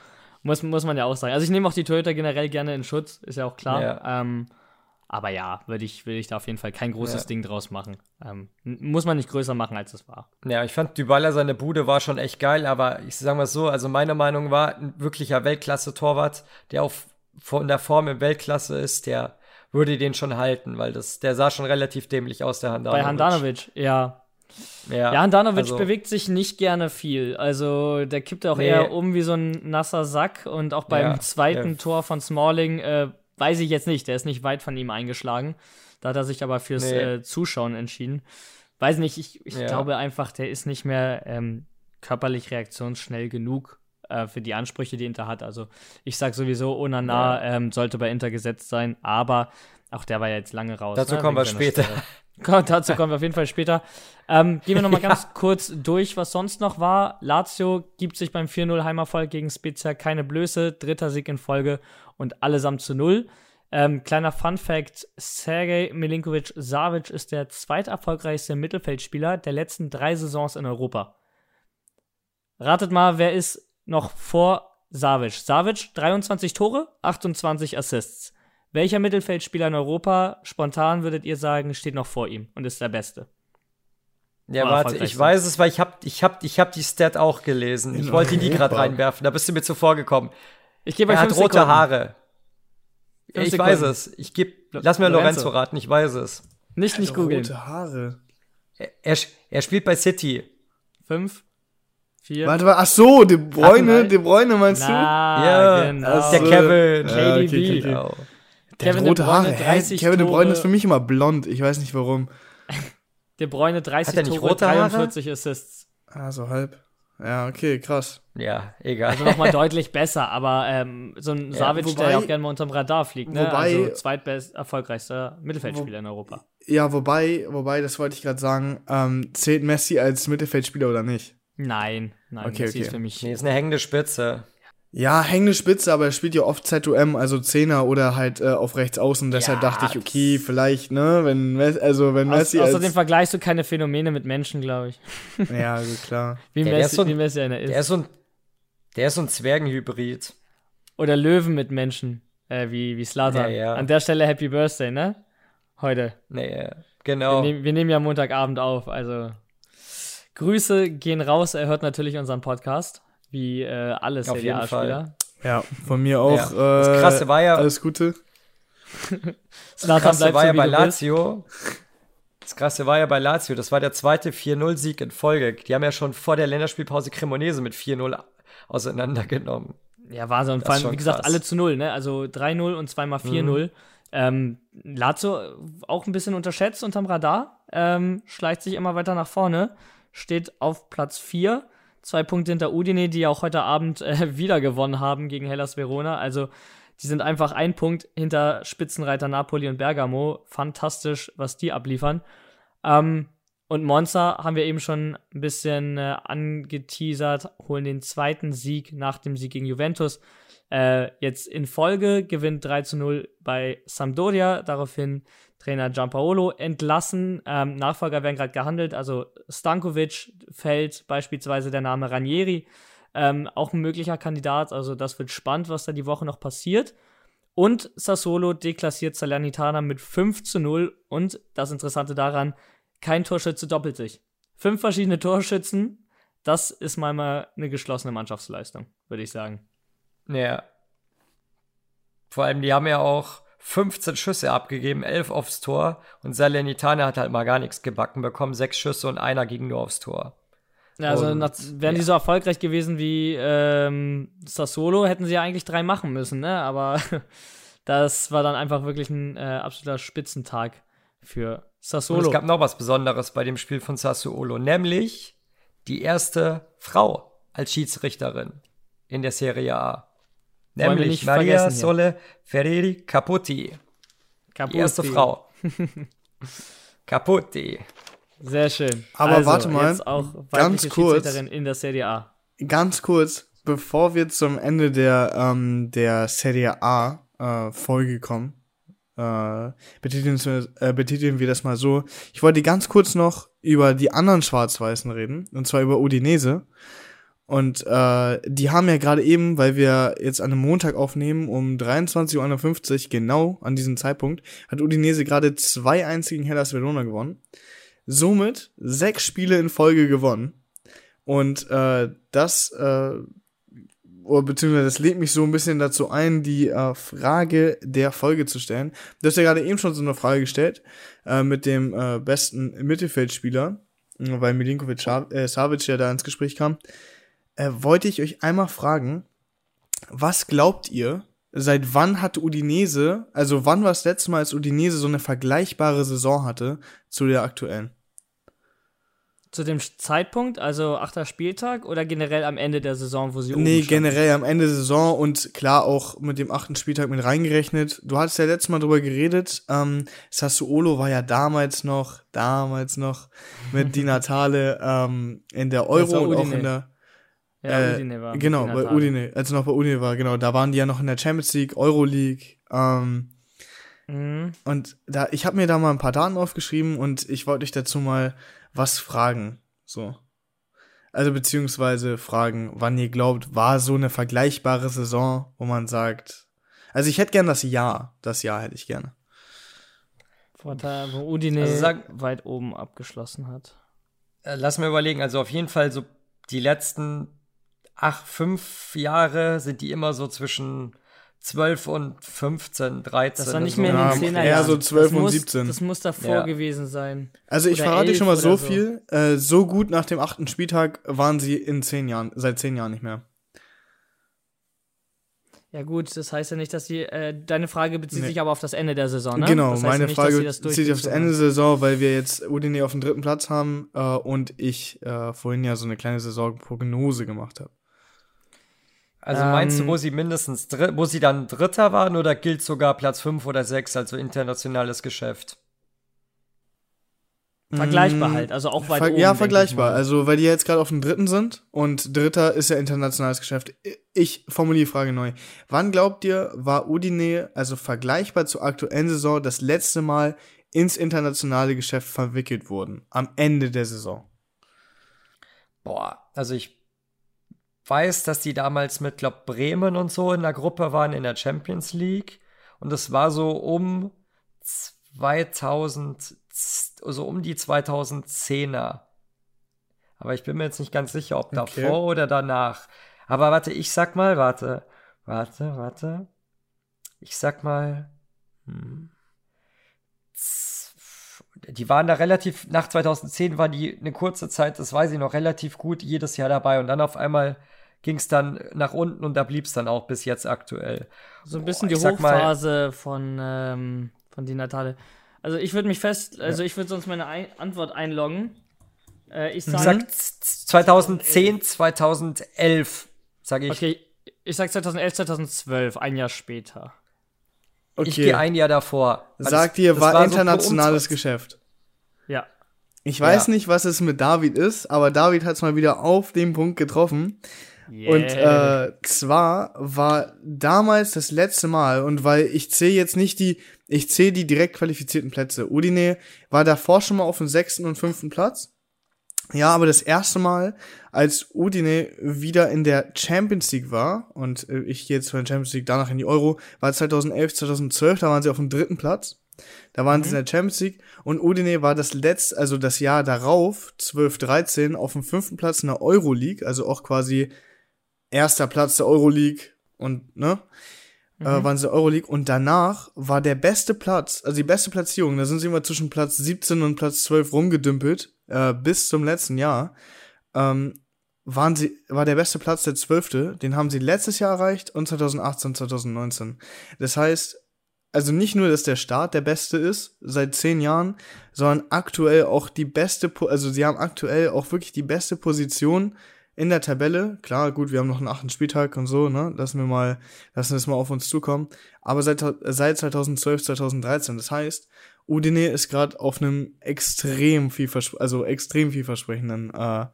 muss, muss man ja auch sagen. Also ich nehme auch die Toyota generell gerne in Schutz, ist ja auch klar. Ja. Ähm, aber ja, würde ich, will ich da auf jeden Fall kein großes ja. Ding draus machen. Ähm, muss man nicht größer machen, als es war. Ja, ich fand Dybala, seine Bude war schon echt geil, aber ich sage mal so, also meine Meinung war, ein wirklicher Weltklasse-Torwart, der auf von der Form in Weltklasse ist, der würde den schon halten, weil das, der sah schon relativ dämlich aus, der Handanovic. Bei Handanovic, ja. Ja, ja Handanovic also, bewegt sich nicht gerne viel. Also der kippt auch nee. eher um wie so ein nasser Sack. Und auch beim ja, zweiten ja. Tor von Smalling äh, weiß ich jetzt nicht, der ist nicht weit von ihm eingeschlagen. Da hat er sich aber fürs nee. äh, Zuschauen entschieden. Weiß nicht, ich, ich ja. glaube einfach, der ist nicht mehr ähm, körperlich reaktionsschnell genug äh, für die Ansprüche, die Inter hat. Also ich sage sowieso, Onana ja. ähm, sollte bei Inter gesetzt sein, aber auch der war ja jetzt lange raus. Dazu ne, kommen wir später. Dazu kommen wir auf jeden Fall später. Ähm, gehen wir nochmal ja. ganz kurz durch, was sonst noch war. Lazio gibt sich beim 4-0 Heimerfolg gegen Spezia keine Blöße. Dritter Sieg in Folge und allesamt zu null. Ähm, kleiner Fun Fact: Sergej Milinkovic Savic ist der zweiterfolgreichste Mittelfeldspieler der letzten drei Saisons in Europa. Ratet mal, wer ist noch vor Savic. Savic 23 Tore, 28 Assists. Welcher Mittelfeldspieler in Europa, spontan würdet ihr sagen, steht noch vor ihm und ist der Beste? Ja, warte, ich weiß es, weil ich habe ich hab, ich hab die Stat auch gelesen. Ich wollte die gerade reinwerfen, da bist du mir zuvor gekommen. Ich gebe euch Er hat rote Sekunden. Haare. Fünf ich Sekunden. weiß es. Ich geb, lass mir Lorenzo. Lorenzo raten, ich weiß es. Nicht, nicht googeln. Rote Haare. Er, er, er spielt bei City. Fünf, vier, Warte mal, ach so, De Bruyne. De Bruyne meinst Na, Ja, genau. das ist der. Kevin. Ja, KDB. okay, okay. Genau. Der Kevin rote Bruyne, Haare. Hä? 30 Kevin De Bruyne ist für mich immer blond. Ich weiß nicht warum. De Bruyne 30 Hat er nicht Tore, rote Haare? 43 Assists. Ah, so halb. Ja, okay, krass. Ja, egal. Also nochmal deutlich besser, aber ähm, so ein Ja, Savic, der wobei- ja auch gerne mal unterm Radar fliegt, ne? wobei- also zweitbest erfolgreichster Mittelfeldspieler in Europa. Ja, wobei, wobei, das wollte ich gerade sagen, ähm, zählt Messi als Mittelfeldspieler oder nicht? Nein, nein, Okay, Messi okay. ist für mich. Nee, ist eine hängende Spitze. Ja, hängende Spitze, aber er spielt ja oft ZOM, also Zehner oder halt äh, auf rechts außen. Deshalb Ja, dachte ich, okay, vielleicht, ne, wenn Messi, also wenn Aus, Messi außerdem als, vergleichst du keine Phänomene mit Menschen, glaube ich. ja, also klar. Wie, Der- der Messi, ist so ein- wie Messi einer ist. Der ist so ein, der ist so ein Zwergenhybrid. Oder Löwen mit Menschen, äh, wie, wie Slatan. Ja, ja. An der Stelle Happy Birthday, ne? Heute. Nee, Wir, genau. nehm, wir nehmen ja Montagabend auf, also Grüße gehen raus. Er hört natürlich unseren Podcast, wie äh, alle Auf jeden Serie A-Spieler. Ja, von mir auch. Ja. Das Äh, Krasse war ja- Alles Gute. Slatan Krasse bleibt war so, ja wie bei bist. Lazio. Das Krasse war ja bei Lazio, das war der zweite 4-0-Sieg in Folge. Die haben ja schon vor der Länderspielpause Cremonese mit 4-0 auseinandergenommen. Ja, Wahnsinn. Und Das vor ist allem, wie gesagt, krass. Mhm. alle zu null, ne? Also 3-0 und zweimal 4-0. Ähm, Lazio auch ein bisschen unterschätzt unterm Radar. Ähm, schleicht sich immer weiter nach vorne. Steht auf Platz 4. Zwei Punkte hinter Udine, die auch heute Abend äh, wieder gewonnen haben gegen Hellas Verona. Also, die sind einfach ein Punkt hinter Spitzenreiter Napoli und Bergamo. Fantastisch, was die abliefern. Ähm, und Monza haben wir eben schon ein bisschen äh, angeteasert, holen den zweiten Sieg nach dem Sieg gegen Juventus. Äh, jetzt in Folge gewinnt 3 zu 0 bei Sampdoria, daraufhin Trainer Giampaolo entlassen. Ähm, Nachfolger werden gerade gehandelt, also Stankovic fällt beispielsweise der Name Ranieri, ähm, auch ein möglicher Kandidat, also das wird spannend, was da die Woche noch passiert. Und Sassolo deklassiert Salernitana mit 5 zu 0 und das Interessante daran, kein Torschütze doppelt sich. Fünf verschiedene Torschützen, das ist mal mal eine geschlossene Mannschaftsleistung, würde ich sagen. Ja. Vor allem, die haben ja auch 15 Schüsse abgegeben, 11 aufs Tor. Und Salernitana hat halt mal gar nichts gebacken bekommen. Sechs Schüsse und einer ging nur aufs Tor. Ja, also Und, wären die ja. so erfolgreich gewesen wie ähm, Sassolo, hätten sie ja eigentlich drei machen müssen, ne? Aber das war dann einfach wirklich ein äh, absoluter Spitzentag für Und Sassolo. es gab noch was Besonderes bei dem Spiel von Sassuolo, nämlich die erste Frau als Schiedsrichterin in der Serie A. Nämlich nicht Maria. Sole Ferreri Caputi. Caputi. Die erste Frau. Caputi. Sehr schön. Aber also, warte mal, jetzt auch ganz kurz. In der Serie A. Ganz kurz, bevor wir zum Ende der, ähm, der Serie A äh, Folge kommen, äh, betiteln, wir- äh, betiteln wir das mal so. Ich wollte ganz kurz noch über die anderen Schwarz-Weißen reden, und zwar über Udinese. Und äh, die haben ja gerade eben, weil wir jetzt an einem Montag aufnehmen, um 23.51 Uhr, genau an diesem Zeitpunkt, hat Udinese gerade 2-1 gegen Hellas Verona gewonnen. Somit sechs Spiele in Folge gewonnen. Und äh, das, äh, oder beziehungsweise das lädt mich so ein bisschen dazu ein, die äh, Frage der Folge zu stellen. Du hast ja gerade eben schon so eine Frage gestellt äh, mit dem äh, besten Mittelfeldspieler, weil Milinkovic äh, Savic ja da ins Gespräch kam. Äh, wollte ich euch einmal fragen, was glaubt ihr, seit wann hat Udinese, also wann war das letzte Mal, als Udinese so eine vergleichbare Saison hatte zu der aktuellen? Zu dem Zeitpunkt, also achter Spieltag oder generell am Ende der Saison, wo sie Nee, generell am Ende der Saison und klar auch mit dem achten Spieltag mit reingerechnet. Du hattest ja letztes Mal drüber geredet. Ähm, Sassuolo war ja damals noch, damals noch mit Di Natale ähm, in der Euro und auch in der Ja, äh, Udine war genau bei. Udine, als er noch bei Udine war, genau. Da waren die ja noch in der Champions League, Euro League. Ähm, Mhm. und da, ich habe mir da mal ein paar Daten aufgeschrieben und ich wollte euch dazu mal was fragen. So. Also beziehungsweise fragen, wann ihr glaubt, war so eine vergleichbare Saison, wo man sagt. Also ich hätte gern das Jahr. Das Jahr hätte ich gerne. Vorteil, wo Udine Also sag- weit oben abgeschlossen hat. Äh, lass mir überlegen, also auf jeden Fall so die letzten acht, fünf Jahre sind die immer so zwischen 12 und 15, 13. Das war nicht so. mehr in den Ja, 10er eher Jahren. so 12 das und muss, 17. Das muss davor Ja. gewesen sein. Also ich Oder verrate schon mal so so. viel. Äh, so gut nach dem achten Spieltag waren sie in zehn Jahren, seit zehn Jahren nicht mehr. Ja gut, das heißt ja nicht, dass sie, äh, deine Frage bezieht Nee. sich aber auf das Ende der Saison, ne? Genau, das heißt ja meine nicht, dass Frage sie das zieht sich aufs durchgezogen Ende der. Saison, weil wir jetzt Udine auf dem dritten Platz haben äh, und ich äh, vorhin ja so eine kleine Saisonprognose gemacht habe. Also meinst du, Ähm, wo sie mindestens wo sie dann Dritter waren oder gilt sogar Platz 5 oder 6, also internationales Geschäft? Vergleichbar Mm, halt, also auch weit Ver oben. ja, vergleichbar. Also, weil die jetzt gerade auf dem dritten sind und dritter ist ja internationales Geschäft. Ich formuliere die Frage neu. Wann glaubt ihr, war Udine, also vergleichbar zur aktuellen Saison, das letzte Mal ins internationale Geschäft verwickelt wurden? Am Ende der Saison. Boah, also ich weiß, dass die damals mit, glaub, Bremen und so in der Gruppe waren in der Champions League. Und das war so um 2000, also um die 2010er. Aber ich bin mir jetzt nicht ganz sicher, ob Okay. davor oder danach. Aber warte, ich sag mal, warte, warte, warte. Ich sag mal, hm, die waren da relativ, nach 2010 waren die eine kurze Zeit, das weiß ich noch, relativ gut jedes Jahr dabei und dann auf einmal ging es dann nach unten und da blieb es dann auch bis jetzt aktuell. So ein bisschen Boah, die sag mal- Hochphase von, ähm, von die Natale. Also ich würde mich fest, also ich würde sonst meine ein Antwort einloggen. Äh, ich sage, sag z- z- 2010, 2011, sage ich. okay, ich sag 2011, 2012, ein Jahr später. Okay. Ich gehe ein Jahr davor. Sagt ihr, war, so internationales uns- Geschäft. Ja. Ich weiß Ja. nicht, was es mit David ist, aber David hat es mal wieder auf den Punkt getroffen. Und äh, zwar war damals das letzte Mal, und weil ich zähle jetzt nicht die, ich zähle die direkt qualifizierten Plätze. Udine war davor schon mal auf dem sechsten und fünften Platz. Ja, aber das erste Mal, als Udine wieder in der Champions League war, und äh, ich gehe jetzt von der Champions League danach in die Euro, war 2011, 2012, da waren sie auf dem dritten Platz. Da waren sie in der Champions League und Udine war das letzte, also das Jahr darauf, 12, 13, auf dem fünften Platz in der Euroleague, also auch quasi erster Platz der Euroleague und, ne? Äh, waren sie in der Euroleague und danach war der beste Platz, also die beste Platzierung, da sind sie immer zwischen Platz 17 und Platz 12 rumgedümpelt, äh, bis zum letzten Jahr, ähm, waren sie, war der beste Platz der zwölfte, den haben sie letztes Jahr erreicht und 2018, 2019. Das heißt, also nicht nur, dass der Start der beste ist seit zehn Jahren, sondern aktuell auch die beste, also sie haben aktuell auch wirklich die beste Position in der Tabelle. Klar, gut, wir haben noch einen achten Spieltag und so, ne? Lassen wir mal, lassen wir es mal auf uns zukommen. Aber seit, seit 2012, 2013, das heißt, Udine ist gerade auf einem extrem vielverspre also extrem vielversprechenden äh,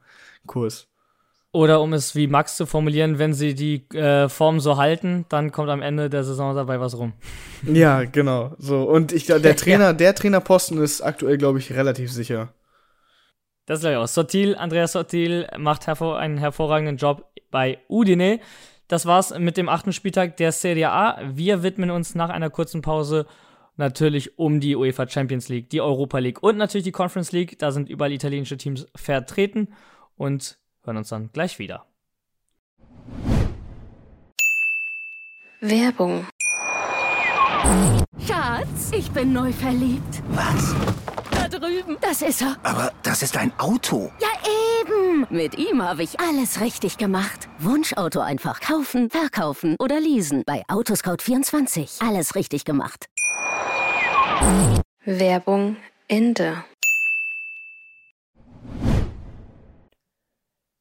Kurs. Oder um es wie Max zu formulieren, wenn sie die äh, Form so halten, dann kommt am Ende der Saison dabei was rum. Ja, genau. So und ich glaube, der Trainer, der Trainerposten ist aktuell, glaube ich, relativ sicher. Das glaube ich auch. Sotil, Andreas Sotil macht hervor einen hervorragenden Job bei Udine. Das war's mit dem achten Spieltag der Serie A. Wir widmen uns nach einer kurzen Pause natürlich um die UEFA Champions League, die Europa League und natürlich die Conference League. Da sind überall italienische Teams vertreten und hören uns dann gleich wieder. Werbung. Schatz, ich bin neu verliebt. Was? Drüben. Das ist er. Aber das ist ein Auto. Ja, eben. Mit ihm habe ich alles richtig gemacht. Wunschauto einfach kaufen, verkaufen oder leasen. Bei Autoscout24. Alles richtig gemacht. Werbung Ende.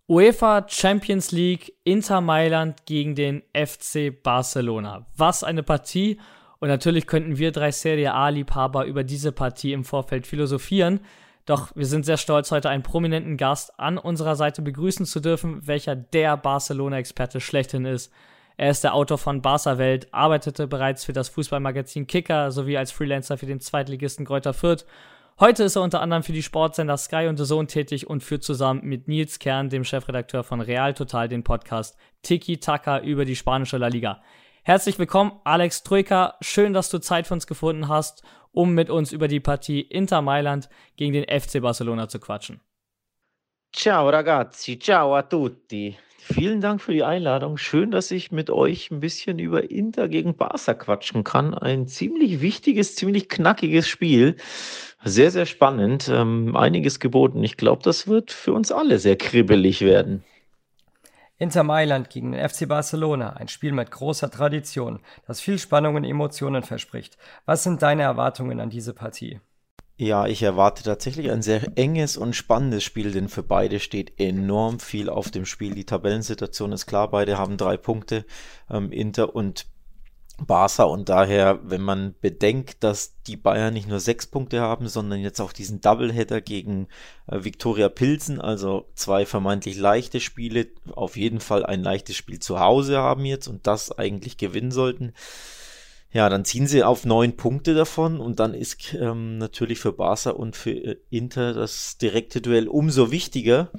UEFA Champions League Inter Mailand gegen den FC Barcelona. Was eine Partie! Und natürlich könnten wir drei Serie A-Liebhaber über diese Partie im Vorfeld philosophieren. Doch wir sind sehr stolz, heute einen prominenten Gast an unserer Seite begrüßen zu dürfen, welcher der Barcelona-Experte schlechthin ist. Er ist der Autor von Barca Welt, arbeitete bereits für das Fußballmagazin Kicker sowie als Freelancer für den Zweitligisten Greuther Fürth Heute ist er unter anderem für die Sportsender Sky und The Zone tätig und führt zusammen mit Nils Kern, dem Chefredakteur von Real Total, den Podcast Tiki Taka über die spanische La Liga. Herzlich willkommen, Alex Troika. Schön, dass du Zeit für uns gefunden hast, um mit uns über die Partie Inter Mailand gegen den FC Barcelona zu quatschen. Ciao ragazzi, ciao a tutti. Vielen Dank für die Einladung. Schön, dass ich mit euch ein bisschen über Inter gegen Barca quatschen kann. Ein ziemlich wichtiges, ziemlich knackiges Spiel. Sehr, sehr spannend. Ähm, einiges geboten. Ich glaube, das wird für uns alle sehr kribbelig werden. Inter Mailand gegen den FC Barcelona, ein Spiel mit großer Tradition, das viel Spannung und Emotionen verspricht. Was sind deine Erwartungen an diese Partie? Ja, ich erwarte tatsächlich ein sehr enges und spannendes Spiel, denn für beide steht enorm viel auf dem Spiel. Die Tabellensituation ist klar, beide haben drei Punkte, ähm, Inter und Barca und daher, wenn man bedenkt, dass die Bayern nicht nur sechs Punkte haben, sondern jetzt auch diesen Doubleheader gegen äh, Viktoria Pilsen, also zwei vermeintlich leichte Spiele, auf jeden Fall ein leichtes Spiel zu Hause haben jetzt und das eigentlich gewinnen sollten, ja, dann ziehen sie auf neun Punkte davon und dann ist ähm, natürlich für Barca und für äh, Inter das direkte Duell umso wichtiger.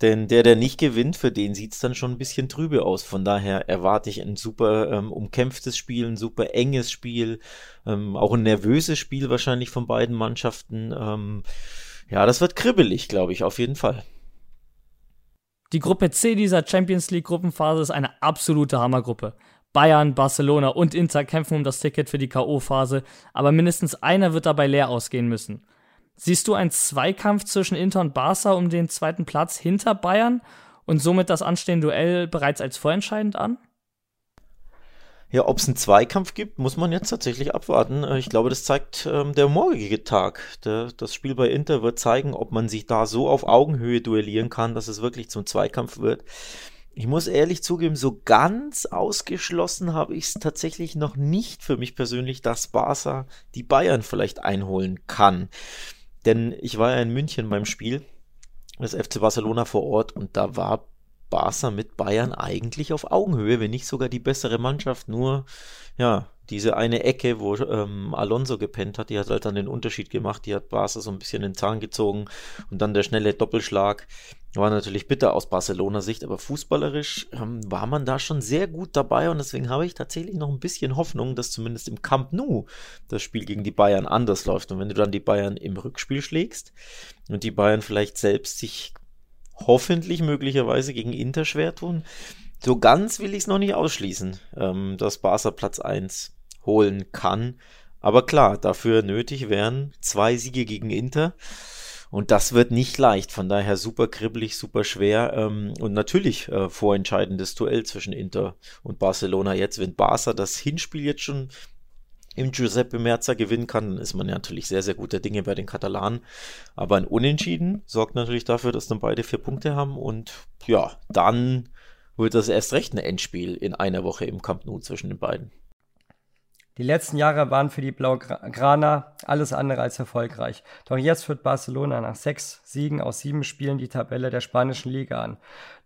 Denn der, der nicht gewinnt, für den sieht's dann schon ein bisschen trübe aus. Von daher erwarte ich ein super ähm, umkämpftes Spiel, ein super enges Spiel, ähm, auch ein nervöses Spiel wahrscheinlich von beiden Mannschaften. Ähm, ja, das wird kribbelig, glaube ich, auf jeden Fall. Die Gruppe C dieser Champions League Gruppenphase ist eine absolute Hammergruppe. Bayern, Barcelona und Inter kämpfen um das Ticket für die K.O.-Phase, aber mindestens einer wird dabei leer ausgehen müssen. Siehst du einen Zweikampf zwischen Inter und Barca um den zweiten Platz hinter Bayern und somit das anstehende Duell bereits als vorentscheidend an? Ja, ob es einen Zweikampf gibt, muss man jetzt tatsächlich abwarten. Äh, ich glaube, das zeigt ähm, der morgige Tag. Der, das Spiel bei Inter wird zeigen, ob man sich da so auf Augenhöhe duellieren kann, dass es wirklich zum Zweikampf wird. Ich muss ehrlich zugeben, so ganz ausgeschlossen habe ich es tatsächlich noch nicht für mich persönlich, dass Barca die Bayern vielleicht einholen kann. Denn ich war ja in München beim Spiel des FC Barcelona vor Ort und da war Barca mit Bayern eigentlich auf Augenhöhe, wenn nicht sogar die bessere Mannschaft. Nur, ja, diese eine Ecke, wo ähm, Alonso gepennt hat, die hat halt dann den Unterschied gemacht. Die hat Barca so ein bisschen den Zahn gezogen und dann der schnelle Doppelschlag. War natürlich bitter aus Barcelona Sicht, aber fußballerisch ähm, war man da schon sehr gut dabei und deswegen habe ich tatsächlich noch ein bisschen Hoffnung, dass zumindest im Camp Nou das Spiel gegen die Bayern anders läuft. Und wenn du dann die Bayern im Rückspiel schlägst und die Bayern vielleicht selbst sich hoffentlich möglicherweise gegen Inter schwer tun, so ganz will ich es noch nicht ausschließen, ähm, dass Barca Platz 1 holen kann. Aber klar, dafür nötig wären zwei Siege gegen Inter. Und das wird nicht leicht. Von daher super kribbelig, super schwer. Ähm, und natürlich äh, vorentscheidendes Duell zwischen Inter und Barcelona jetzt. Wenn Barca das Hinspiel jetzt schon im Giuseppe Merza gewinnen kann, dann ist man ja natürlich sehr, sehr guter Dinge bei den Katalanen. Aber ein Unentschieden sorgt natürlich dafür, dass dann beide vier Punkte haben. Und ja, dann wird das erst recht ein Endspiel in einer Woche im Camp Nou zwischen den beiden. Die letzten Jahre waren für die Blaugrana alles andere als erfolgreich. Doch jetzt führt Barcelona nach sechs Siegen aus sieben Spielen die Tabelle der spanischen Liga an.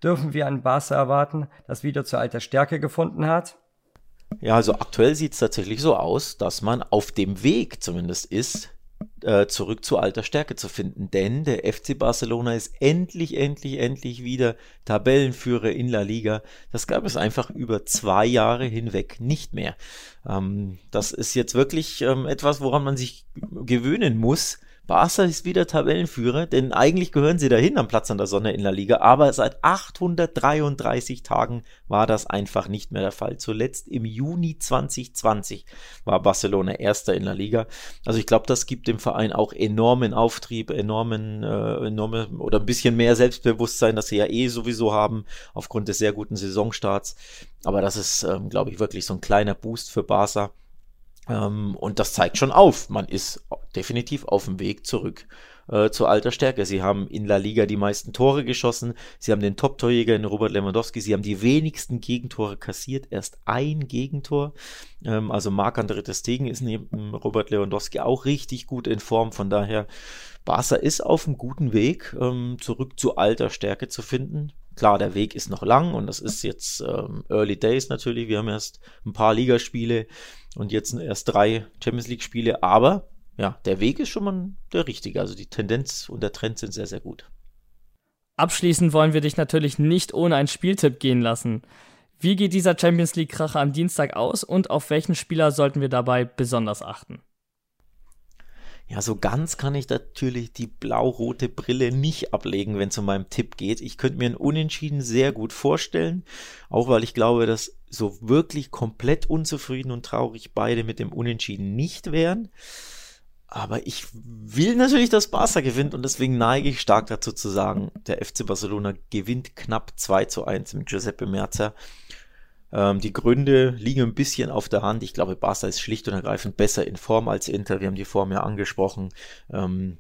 Dürfen wir einen Barca erwarten, das wieder zur alter Stärke gefunden hat? Ja, also aktuell sieht es tatsächlich so aus, dass man auf dem Weg zumindest ist, äh, zurück zu alter Stärke zu finden. Denn der FC Barcelona ist endlich, endlich, endlich wieder Tabellenführer in La Liga. Das gab es einfach über zwei Jahre hinweg nicht mehr. Ähm, das ist jetzt wirklich ähm, etwas, woran man sich gewöhnen muss Barca ist wieder Tabellenführer, denn eigentlich gehören sie dahin am Platz an der Sonne in der Liga, aber seit 833 Tagen war das einfach nicht mehr der Fall. Zuletzt im Juni 2020 war Barcelona Erster in der Liga. Also ich glaube, das gibt dem Verein auch enormen Auftrieb, enormen, äh, enorme oder ein bisschen mehr Selbstbewusstsein, das sie ja eh sowieso haben aufgrund des sehr guten Saisonstarts. Aber das ist, ähm, glaube ich, wirklich so ein kleiner Boost für Barca. Ähm, und das zeigt schon auf. Man ist definitiv auf dem Weg zurück äh, zur alter Stärke. Sie haben in La Liga die meisten Tore geschossen. Sie haben den Top-Torjäger in Robert Lewandowski. Sie haben die wenigsten Gegentore kassiert. Erst ein Gegentor. Ähm, also Marc-André Stegen ist neben Robert Lewandowski auch richtig gut in Form. Von daher, Barca ist auf einem guten Weg, ähm, zurück zu alter Stärke zu finden. Klar, der Weg ist noch lang und das ist jetzt ähm, Early Days natürlich. Wir haben erst ein paar Ligaspiele und jetzt erst drei Champions League Spiele, aber ja, der Weg ist schon mal der richtige. Also die Tendenz und der Trend sind sehr, sehr gut. Abschließend wollen wir dich natürlich nicht ohne einen Spieltipp gehen lassen. Wie geht dieser Champions League-Kracher am Dienstag aus und auf welchen Spieler sollten wir dabei besonders achten? Ja, so ganz kann ich natürlich die blau-rote Brille nicht ablegen, wenn es um meinen Tipp geht. Ich könnte mir ein Unentschieden sehr gut vorstellen, auch weil ich glaube, dass so wirklich komplett unzufrieden und traurig beide mit dem Unentschieden nicht wären. Aber ich will natürlich, dass Barca gewinnt und deswegen neige ich stark dazu zu sagen, der FC Barcelona gewinnt knapp 2 zu 1 mit Giuseppe Merzer. Ähm, die Gründe liegen ein bisschen auf der Hand. Ich glaube, Barca ist schlicht und ergreifend besser in Form als Inter. Wir haben die Form ja angesprochen. Ähm,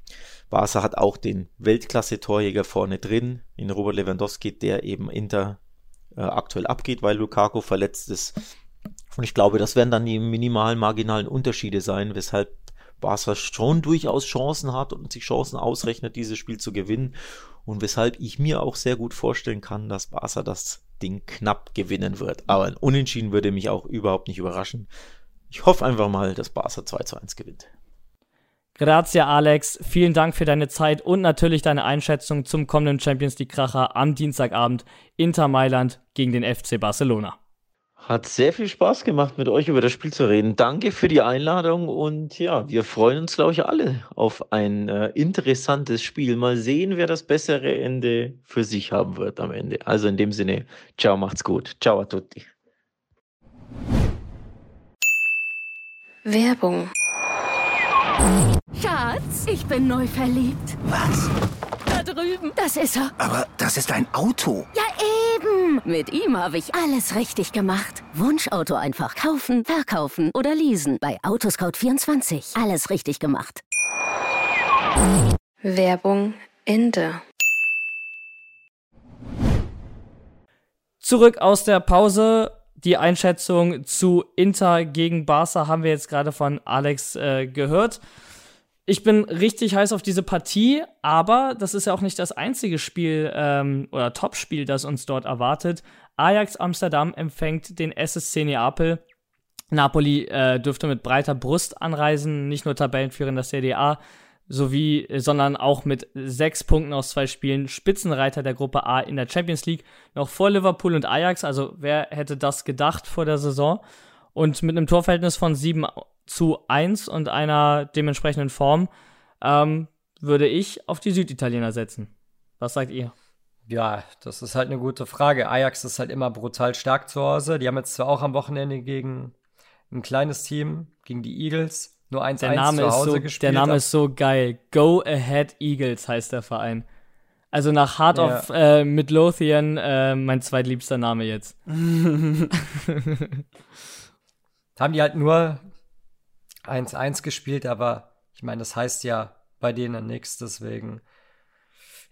Barca hat auch den Weltklasse-Torjäger vorne drin, in Robert Lewandowski, der eben Inter äh, aktuell abgeht, weil Lukaku verletzt ist. Und ich glaube, das werden dann die minimalen, marginalen Unterschiede sein, weshalb Barca schon durchaus Chancen hat und sich Chancen ausrechnet, dieses Spiel zu gewinnen. Und weshalb ich mir auch sehr gut vorstellen kann, dass Barca das Ding knapp gewinnen wird. Aber ein Unentschieden würde mich auch überhaupt nicht überraschen. Ich hoffe einfach mal, dass Barca 2 zu 1 gewinnt. Grazie, Alex. Vielen Dank für deine Zeit und natürlich deine Einschätzung zum kommenden Champions League-Kracher am Dienstagabend Inter Mailand gegen den FC Barcelona. Hat sehr viel Spaß gemacht, mit euch über das Spiel zu reden. Danke für die Einladung und ja, wir freuen uns, glaube ich, alle auf ein äh, interessantes Spiel. Mal sehen, wer das bessere Ende für sich haben wird am Ende. Also in dem Sinne, ciao, macht's gut. Ciao a tutti. Werbung. Schatz, ich bin neu verliebt. Was? Da drüben. Das ist er. Aber das ist ein Auto. Ja, eben. Mit ihm habe ich alles richtig gemacht. Wunschauto einfach kaufen, verkaufen oder leasen. Bei Autoscout24. Alles richtig gemacht. Werbung Ende. Zurück aus der Pause. Die Einschätzung zu Inter gegen Barca haben wir jetzt gerade von Alex äh, gehört. Ich bin richtig heiß auf diese Partie, aber das ist ja auch nicht das einzige Spiel ähm, oder Topspiel, das uns dort erwartet. Ajax Amsterdam empfängt den SSC Neapel. Napoli äh, dürfte mit breiter Brust anreisen, nicht nur Tabellenführer in der CDA, sowie, sondern auch mit sechs Punkten aus zwei Spielen Spitzenreiter der Gruppe A in der Champions League, noch vor Liverpool und Ajax. Also wer hätte das gedacht vor der Saison? Und mit einem Torverhältnis von 7 zu 1 und einer dementsprechenden Form ähm, würde ich auf die Süditaliener setzen. Was sagt ihr? Ja, das ist halt eine gute Frage. Ajax ist halt immer brutal stark zu Hause. Die haben jetzt zwar auch am Wochenende gegen ein kleines Team, gegen die Eagles, nur 1-1 der Name zu Hause ist so, gespielt. Der Name ist so geil. Go Ahead Eagles heißt der Verein. Also nach Heart Ja. of äh, Midlothian äh, mein zweitliebster Name jetzt. haben die halt nur 1-1 gespielt, aber ich meine, das heißt ja bei denen nichts, deswegen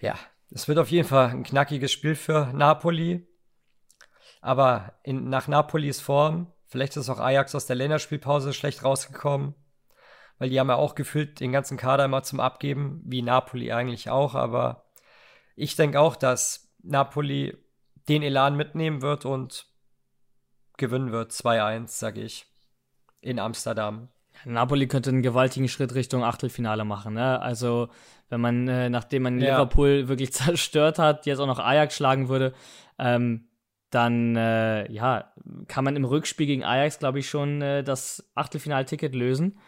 ja, es wird auf jeden Fall ein knackiges Spiel für Napoli. Aber in, nach Napolis Form, vielleicht ist auch Ajax aus der Länderspielpause schlecht rausgekommen, weil die haben ja auch gefühlt den ganzen Kader immer zum Abgeben, wie Napoli eigentlich auch, aber ich denke auch, dass Napoli den Elan mitnehmen wird und gewinnen wird. 2-1, sage ich. In Amsterdam. Napoli könnte einen gewaltigen Schritt Richtung Achtelfinale machen. Ne? Also, wenn man, äh, nachdem man Ja. Liverpool wirklich zerstört hat, jetzt auch noch Ajax schlagen würde, ähm, dann äh, ja, kann man im Rückspiel gegen Ajax, glaube ich, schon äh, das Achtelfinalticket lösen.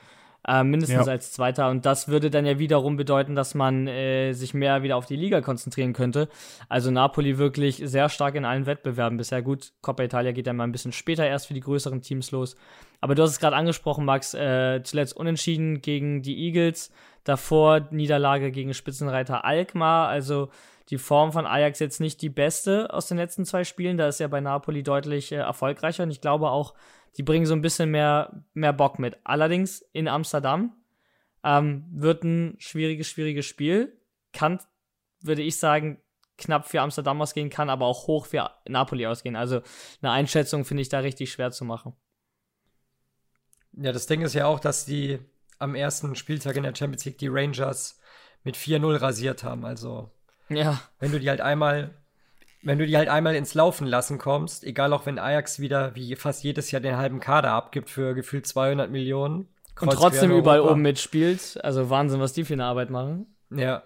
Äh, mindestens Ja. als Zweiter. Und das würde dann ja wiederum bedeuten, dass man äh, sich mehr wieder auf die Liga konzentrieren könnte. Also Napoli wirklich sehr stark in allen Wettbewerben bisher. Gut, Coppa Italia geht dann mal ein bisschen später erst für die größeren Teams los. Aber du hast es gerade angesprochen, Max, äh, zuletzt unentschieden gegen die Eagles, davor Niederlage gegen Spitzenreiter Alkmaar, also die Form von Ajax jetzt nicht die beste aus den letzten zwei Spielen, da ist ja bei Napoli deutlich äh, erfolgreicher und ich glaube auch, die bringen so ein bisschen mehr, mehr Bock mit. Allerdings in Amsterdam ähm, wird ein schwieriges, schwieriges Spiel, kann, würde ich sagen, knapp für Amsterdam ausgehen, kann aber auch hoch für Napoli ausgehen. Also eine Einschätzung finde ich da richtig schwer zu machen. Ja, das Ding ist ja auch, dass die am ersten Spieltag in der Champions League die Rangers mit 4-0 rasiert haben. Also, Ja, wenn du die halt einmal, wenn du die halt einmal ins Laufen lassen kommst, egal auch wenn Ajax wieder wie fast jedes Jahr den halben Kader abgibt für gefühlt 200 Millionen. und kreuz quer trotzdem überall Europa. oben mitspielt. Also Wahnsinn, was die für eine Arbeit machen. Ja.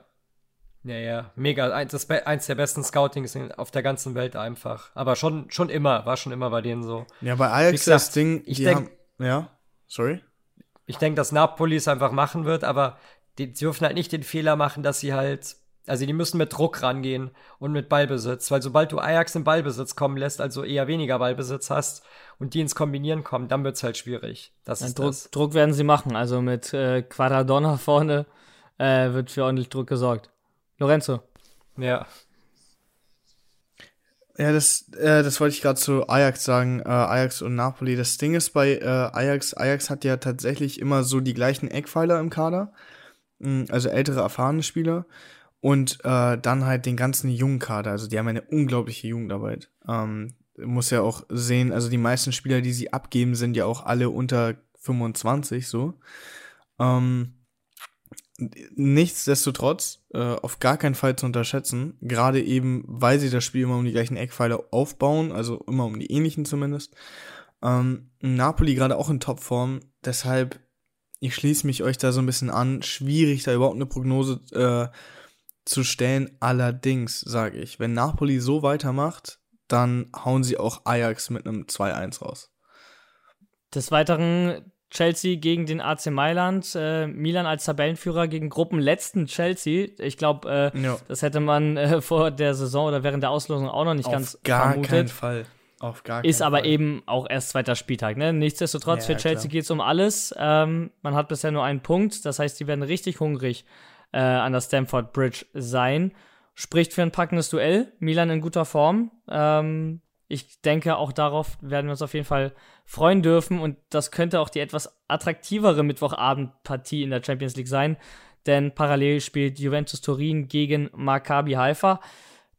Ja, ja, mega. Eins, eins der besten Scoutings in- auf der ganzen Welt einfach. Aber schon, schon immer, war schon immer bei denen so. Ja, bei Ajax gesagt, das Ding, ich die denk- haben, ja, sorry. Ich denke, dass Napoli es einfach machen wird, aber die dürfen halt nicht den Fehler machen, dass sie halt, also die müssen mit Druck rangehen und mit Ballbesitz, weil sobald du Ajax in Ballbesitz kommen lässt, also eher weniger Ballbesitz hast und die ins Kombinieren kommen, dann wird's halt schwierig. Das Ja, ist Druck, das. Druck werden sie machen. Also mit äh, Quaradonna vorne äh, wird für ordentlich Druck gesorgt. Lorenzo. Ja. Ja, das, äh, das wollte ich gerade zu Ajax sagen, äh, Ajax und Napoli. Das Ding ist bei äh, Ajax, Ajax hat ja tatsächlich immer so die gleichen Eckpfeiler im Kader, Mm, also ältere, erfahrene Spieler und äh, dann halt den ganzen jungen Kader. Also die haben eine unglaubliche Jugendarbeit. Ähm, muss ja auch sehen, also die meisten Spieler, die sie abgeben, sind ja auch alle unter 25 so. Ähm, nichtsdestotrotz äh, auf gar keinen Fall zu unterschätzen, gerade eben, weil sie das Spiel immer um die gleichen Eckpfeiler aufbauen, also immer um die ähnlichen zumindest. Ähm, Napoli gerade auch in Topform, deshalb, ich schließe mich euch da so ein bisschen an, schwierig da überhaupt eine Prognose äh, zu stellen. Allerdings sage ich, wenn Napoli so weitermacht, dann hauen sie auch Ajax mit einem 2-1 raus. Des Weiteren Chelsea gegen den AC Mailand, äh, Milan als Tabellenführer gegen Gruppenletzten Chelsea. Ich glaube, äh, Ja. das hätte man äh, vor der Saison oder während der Auslosung auch noch nicht ganz Auf gar vermutet. keinen Fall. Auf gar Ist keinen aber Fall. eben auch erst zweiter Spieltag. Ne? Nichtsdestotrotz, Ja, für Chelsea geht es um alles. Ähm, man hat bisher nur einen Punkt. Das heißt, die werden richtig hungrig äh, an der Stamford Bridge sein. Spricht für ein packendes Duell. Milan in guter Form. Ähm, ich denke, auch darauf werden wir uns auf jeden Fall freuen dürfen. Und das könnte auch die etwas attraktivere Mittwochabendpartie in der Champions League sein. Denn parallel spielt Juventus Turin gegen Maccabi Haifa.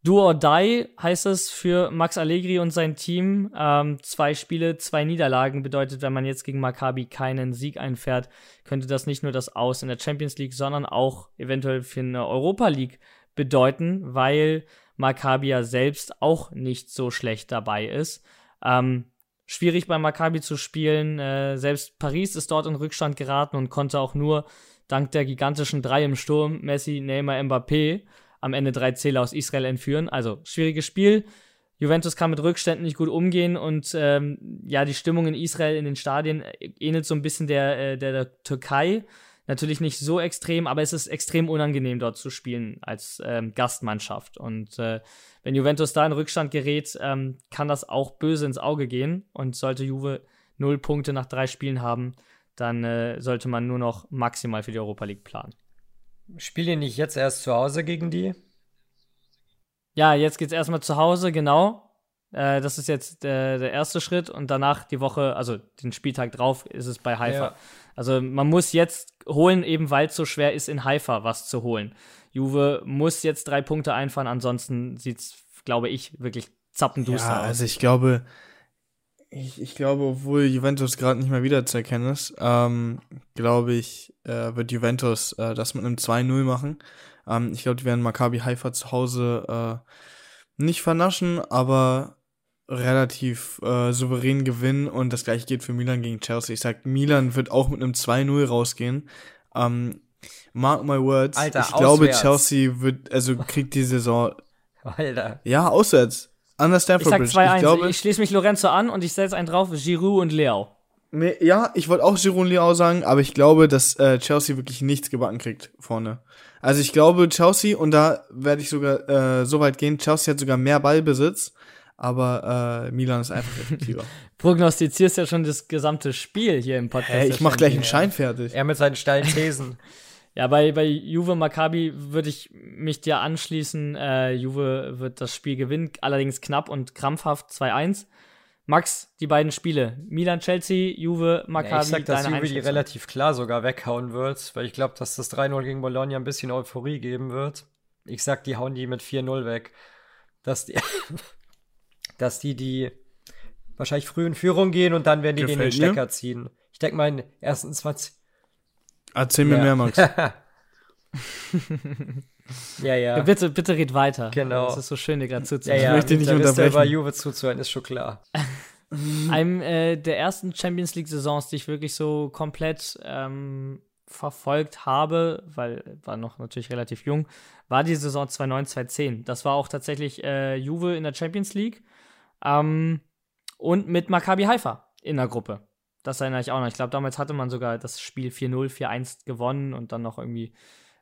Do or die heißt es für Max Allegri und sein Team. Ähm, zwei Spiele, zwei Niederlagen bedeutet, wenn man jetzt gegen Maccabi keinen Sieg einfährt, könnte das nicht nur das Aus in der Champions League, sondern auch eventuell für eine Europa League bedeuten, weil Maccabi ja selbst auch nicht so schlecht dabei ist. Ähm, schwierig bei Maccabi zu spielen. Äh, selbst Paris ist dort in Rückstand geraten und konnte auch nur dank der gigantischen Drei im Sturm, Messi, Neymar, Mbappé, am Ende drei Zähler aus Israel entführen. Also schwieriges Spiel. Juventus kann mit Rückständen nicht gut umgehen und ähm, ja, die Stimmung in Israel in den Stadien ähnelt so ein bisschen der, äh, der, der Türkei. Natürlich nicht so extrem, aber es ist extrem unangenehm dort zu spielen als ähm, Gastmannschaft. Und äh, wenn Juventus da in Rückstand gerät, ähm, kann das auch böse ins Auge gehen. Und sollte Juve null Punkte nach drei Spielen haben, dann äh, sollte man nur noch maximal für die Europa League planen. Spielt ihr nicht jetzt erst zu Hause gegen die? Ja, jetzt geht's erstmal zu Hause, genau. Äh, das ist jetzt der, der erste Schritt und danach die Woche, also den Spieltag drauf, ist es bei Haifa. Ja. Also man muss jetzt holen, eben weil es so schwer ist, in Haifa was zu holen. Juve muss jetzt drei Punkte einfahren, ansonsten sieht's, glaube ich, wirklich zappenduster Ja, aus. also ich glaube, ich, ich glaube, obwohl Juventus gerade nicht mehr wiederzuerkennen ist, ähm, glaube ich, äh, wird Juventus äh, das mit einem 2-0 machen. Ähm, ich glaube, die werden Maccabi Haifa zu Hause äh, nicht vernaschen, aber relativ äh, souverän gewinnen und das gleiche geht für Milan gegen Chelsea. Ich sag, Milan wird auch mit einem 2-0 rausgehen. Ähm, mark my words. Alter, ich glaube, auswärts. Chelsea wird, also kriegt die Saison, Alter. ja, auswärts. An der ich Stamford sag Bridge. 2-1. Ich Ich, glaube, schließe mich Lorenzo an und ich setze einen drauf, Giroud und Leao. Nee, ja, ich wollte auch Giroud und Leao sagen, aber ich glaube, dass äh, Chelsea wirklich nichts gebacken kriegt vorne. Also ich glaube, Chelsea, und da werde ich sogar äh, so weit gehen, Chelsea hat sogar mehr Ballbesitz, aber äh, Milan ist einfach effektiver. Prognostizierst ja schon das gesamte Spiel hier im Podcast. Hey, ich mach gleich einen. Schein fertig. Er mit seinen steilen Thesen. Ja, bei, bei Juve Maccabi würde ich mich dir anschließen. Äh, Juve wird das Spiel gewinnen, allerdings knapp und krampfhaft 2-1. Max, die beiden Spiele. Milan-Chelsea, Juve, Maccabi, Ja, ich sag, dass Juve die relativ klar sogar weghauen wird, weil ich glaube, dass das 3-0 gegen Bologna ein bisschen Euphorie geben wird. Ich sag, die hauen die mit 4-0 weg. Dass die, dass die, die wahrscheinlich früh in Führung gehen und dann werden die den, den Gefällt mir. Stecker ziehen. Ich denke mal, in den ersten 20. Erzähl mir Ja. mehr, Max. Ja, ja. Ja, bitte, bitte red weiter. Genau. Es ist so schön, dir gerade ja, zuzuhören. ja, möchte nicht da wisst ihr unterbrechen. über Juve zuzuhören, ist schon klar. Einem äh, der ersten Champions League-Saisons, die ich wirklich so komplett ähm, verfolgt habe, weil war noch natürlich relativ jung, war die Saison 2009-2010. Das war auch tatsächlich äh, Juve in der Champions League ähm, und mit Maccabi Haifa in der Gruppe. Das erinnere ich auch noch. Ich glaube, damals hatte man sogar das Spiel 4-0, 4-1 gewonnen und dann noch irgendwie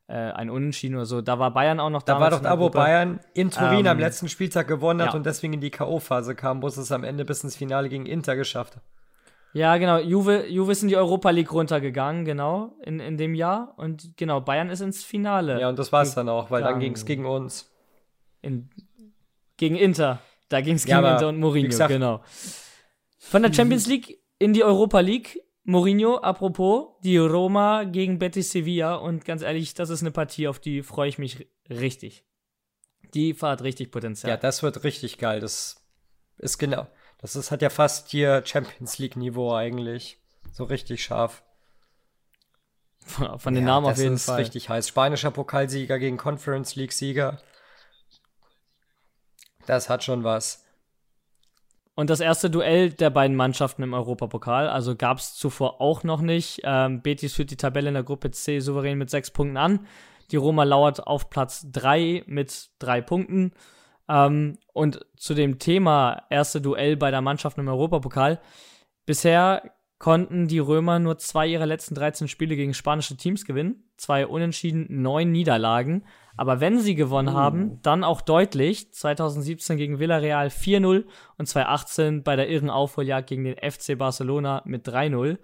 äh, ein Unentschieden oder so. Da war Bayern auch noch da. Da war doch da, wo Bayern in Turin ähm, am letzten Spieltag gewonnen hat ja. und deswegen in die K.O.-Phase kam, wo es am Ende bis ins Finale gegen Inter geschafft hat. Ja, genau. Juve, Juve ist in die Europa League runtergegangen, genau, in, in dem Jahr. Und genau, Bayern ist ins Finale. Ja, und das war es dann auch, weil dann ging es gegen uns. In, gegen Inter. Da ging es gegen ja, Inter und Mourinho, gesagt, genau. Von der Champions League in die Europa League. Mourinho, apropos, die Roma gegen Betis Sevilla. Und ganz ehrlich, das ist eine Partie, auf die freue ich mich richtig. Die hat richtig Potenzial. Ja, das wird richtig geil. Das ist genau. Das ist, hat ja fast hier Champions League-Niveau eigentlich. So richtig scharf. Von den ja, Namen auf jeden Fall. Das ist richtig heiß. Spanischer Pokalsieger gegen Conference League-Sieger. Das hat schon was. Und das erste Duell der beiden Mannschaften im Europapokal, also gab es zuvor auch noch nicht. Ähm, Betis führt die Tabelle in der Gruppe C souverän mit sechs Punkten an. Die Roma lauert auf Platz drei mit drei Punkten. Ähm, und zu dem Thema erste Duell bei der Mannschaft im Europapokal. Bisher konnten die Römer nur zwei ihrer letzten 13 Spiele gegen spanische Teams gewinnen. Zwei Unentschieden, neun Niederlagen. Aber wenn sie gewonnen uh. haben, dann auch deutlich. 2017 gegen Villarreal 4-0 und 2018 bei der irren Aufholjagd gegen den FC Barcelona mit 3-0.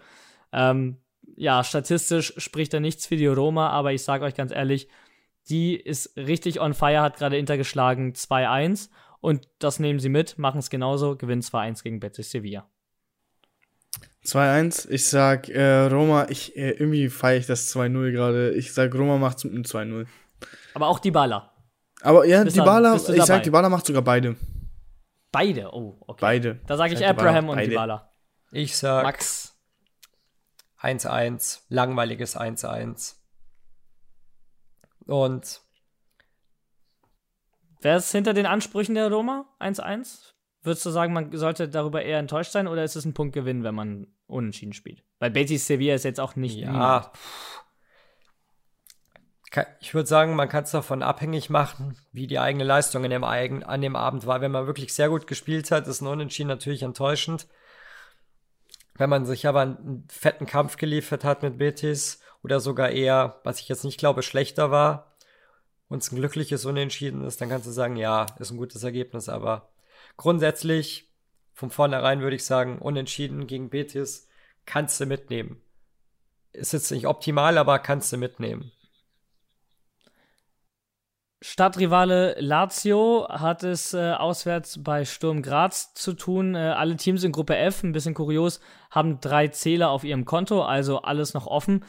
Ähm, ja, statistisch spricht da nichts für die Roma, aber ich sage euch ganz ehrlich, die ist richtig on fire, hat gerade Inter geschlagen 2-1 und das nehmen sie mit, machen es genauso, gewinnen 2-1 gegen Betis Sevilla. 2-1, ich sag äh, Roma, ich äh, irgendwie feiere ich das 2-0 gerade. Ich sag Roma macht es mit einem 2-0. Aber auch die Baller. Aber ja, die Baller, ich sag, die Baller macht sogar beide. Beide, oh, okay. Beide. Da sage ich, ich Abraham und die Baller. Ich sag Max 1-1, langweiliges 1-1. Und wer ist hinter den Ansprüchen der Roma? 1-1? Würdest du sagen, man sollte darüber eher enttäuscht sein oder ist es ein Punktgewinn, wenn man unentschieden spielt? Weil Betis Sevilla ist jetzt auch nicht. Ja. Ich würde sagen, man kann es davon abhängig machen, wie die eigene Leistung dem eigen, an dem Abend war. Wenn man wirklich sehr gut gespielt hat, ist ein Unentschieden natürlich enttäuschend. Wenn man sich aber einen fetten Kampf geliefert hat mit Betis oder sogar eher, was ich jetzt nicht glaube, schlechter war und es ein glückliches Unentschieden ist, dann kannst du sagen, ja, ist ein gutes Ergebnis, aber grundsätzlich von vornherein würde ich sagen, Unentschieden gegen Betis kannst du mitnehmen. Ist jetzt nicht optimal, aber kannst du mitnehmen. Stadtrivale Lazio hat es äh, auswärts bei Sturm Graz zu tun. Äh, alle Teams in Gruppe F, ein bisschen kurios, haben drei Zähler auf ihrem Konto, also alles noch offen.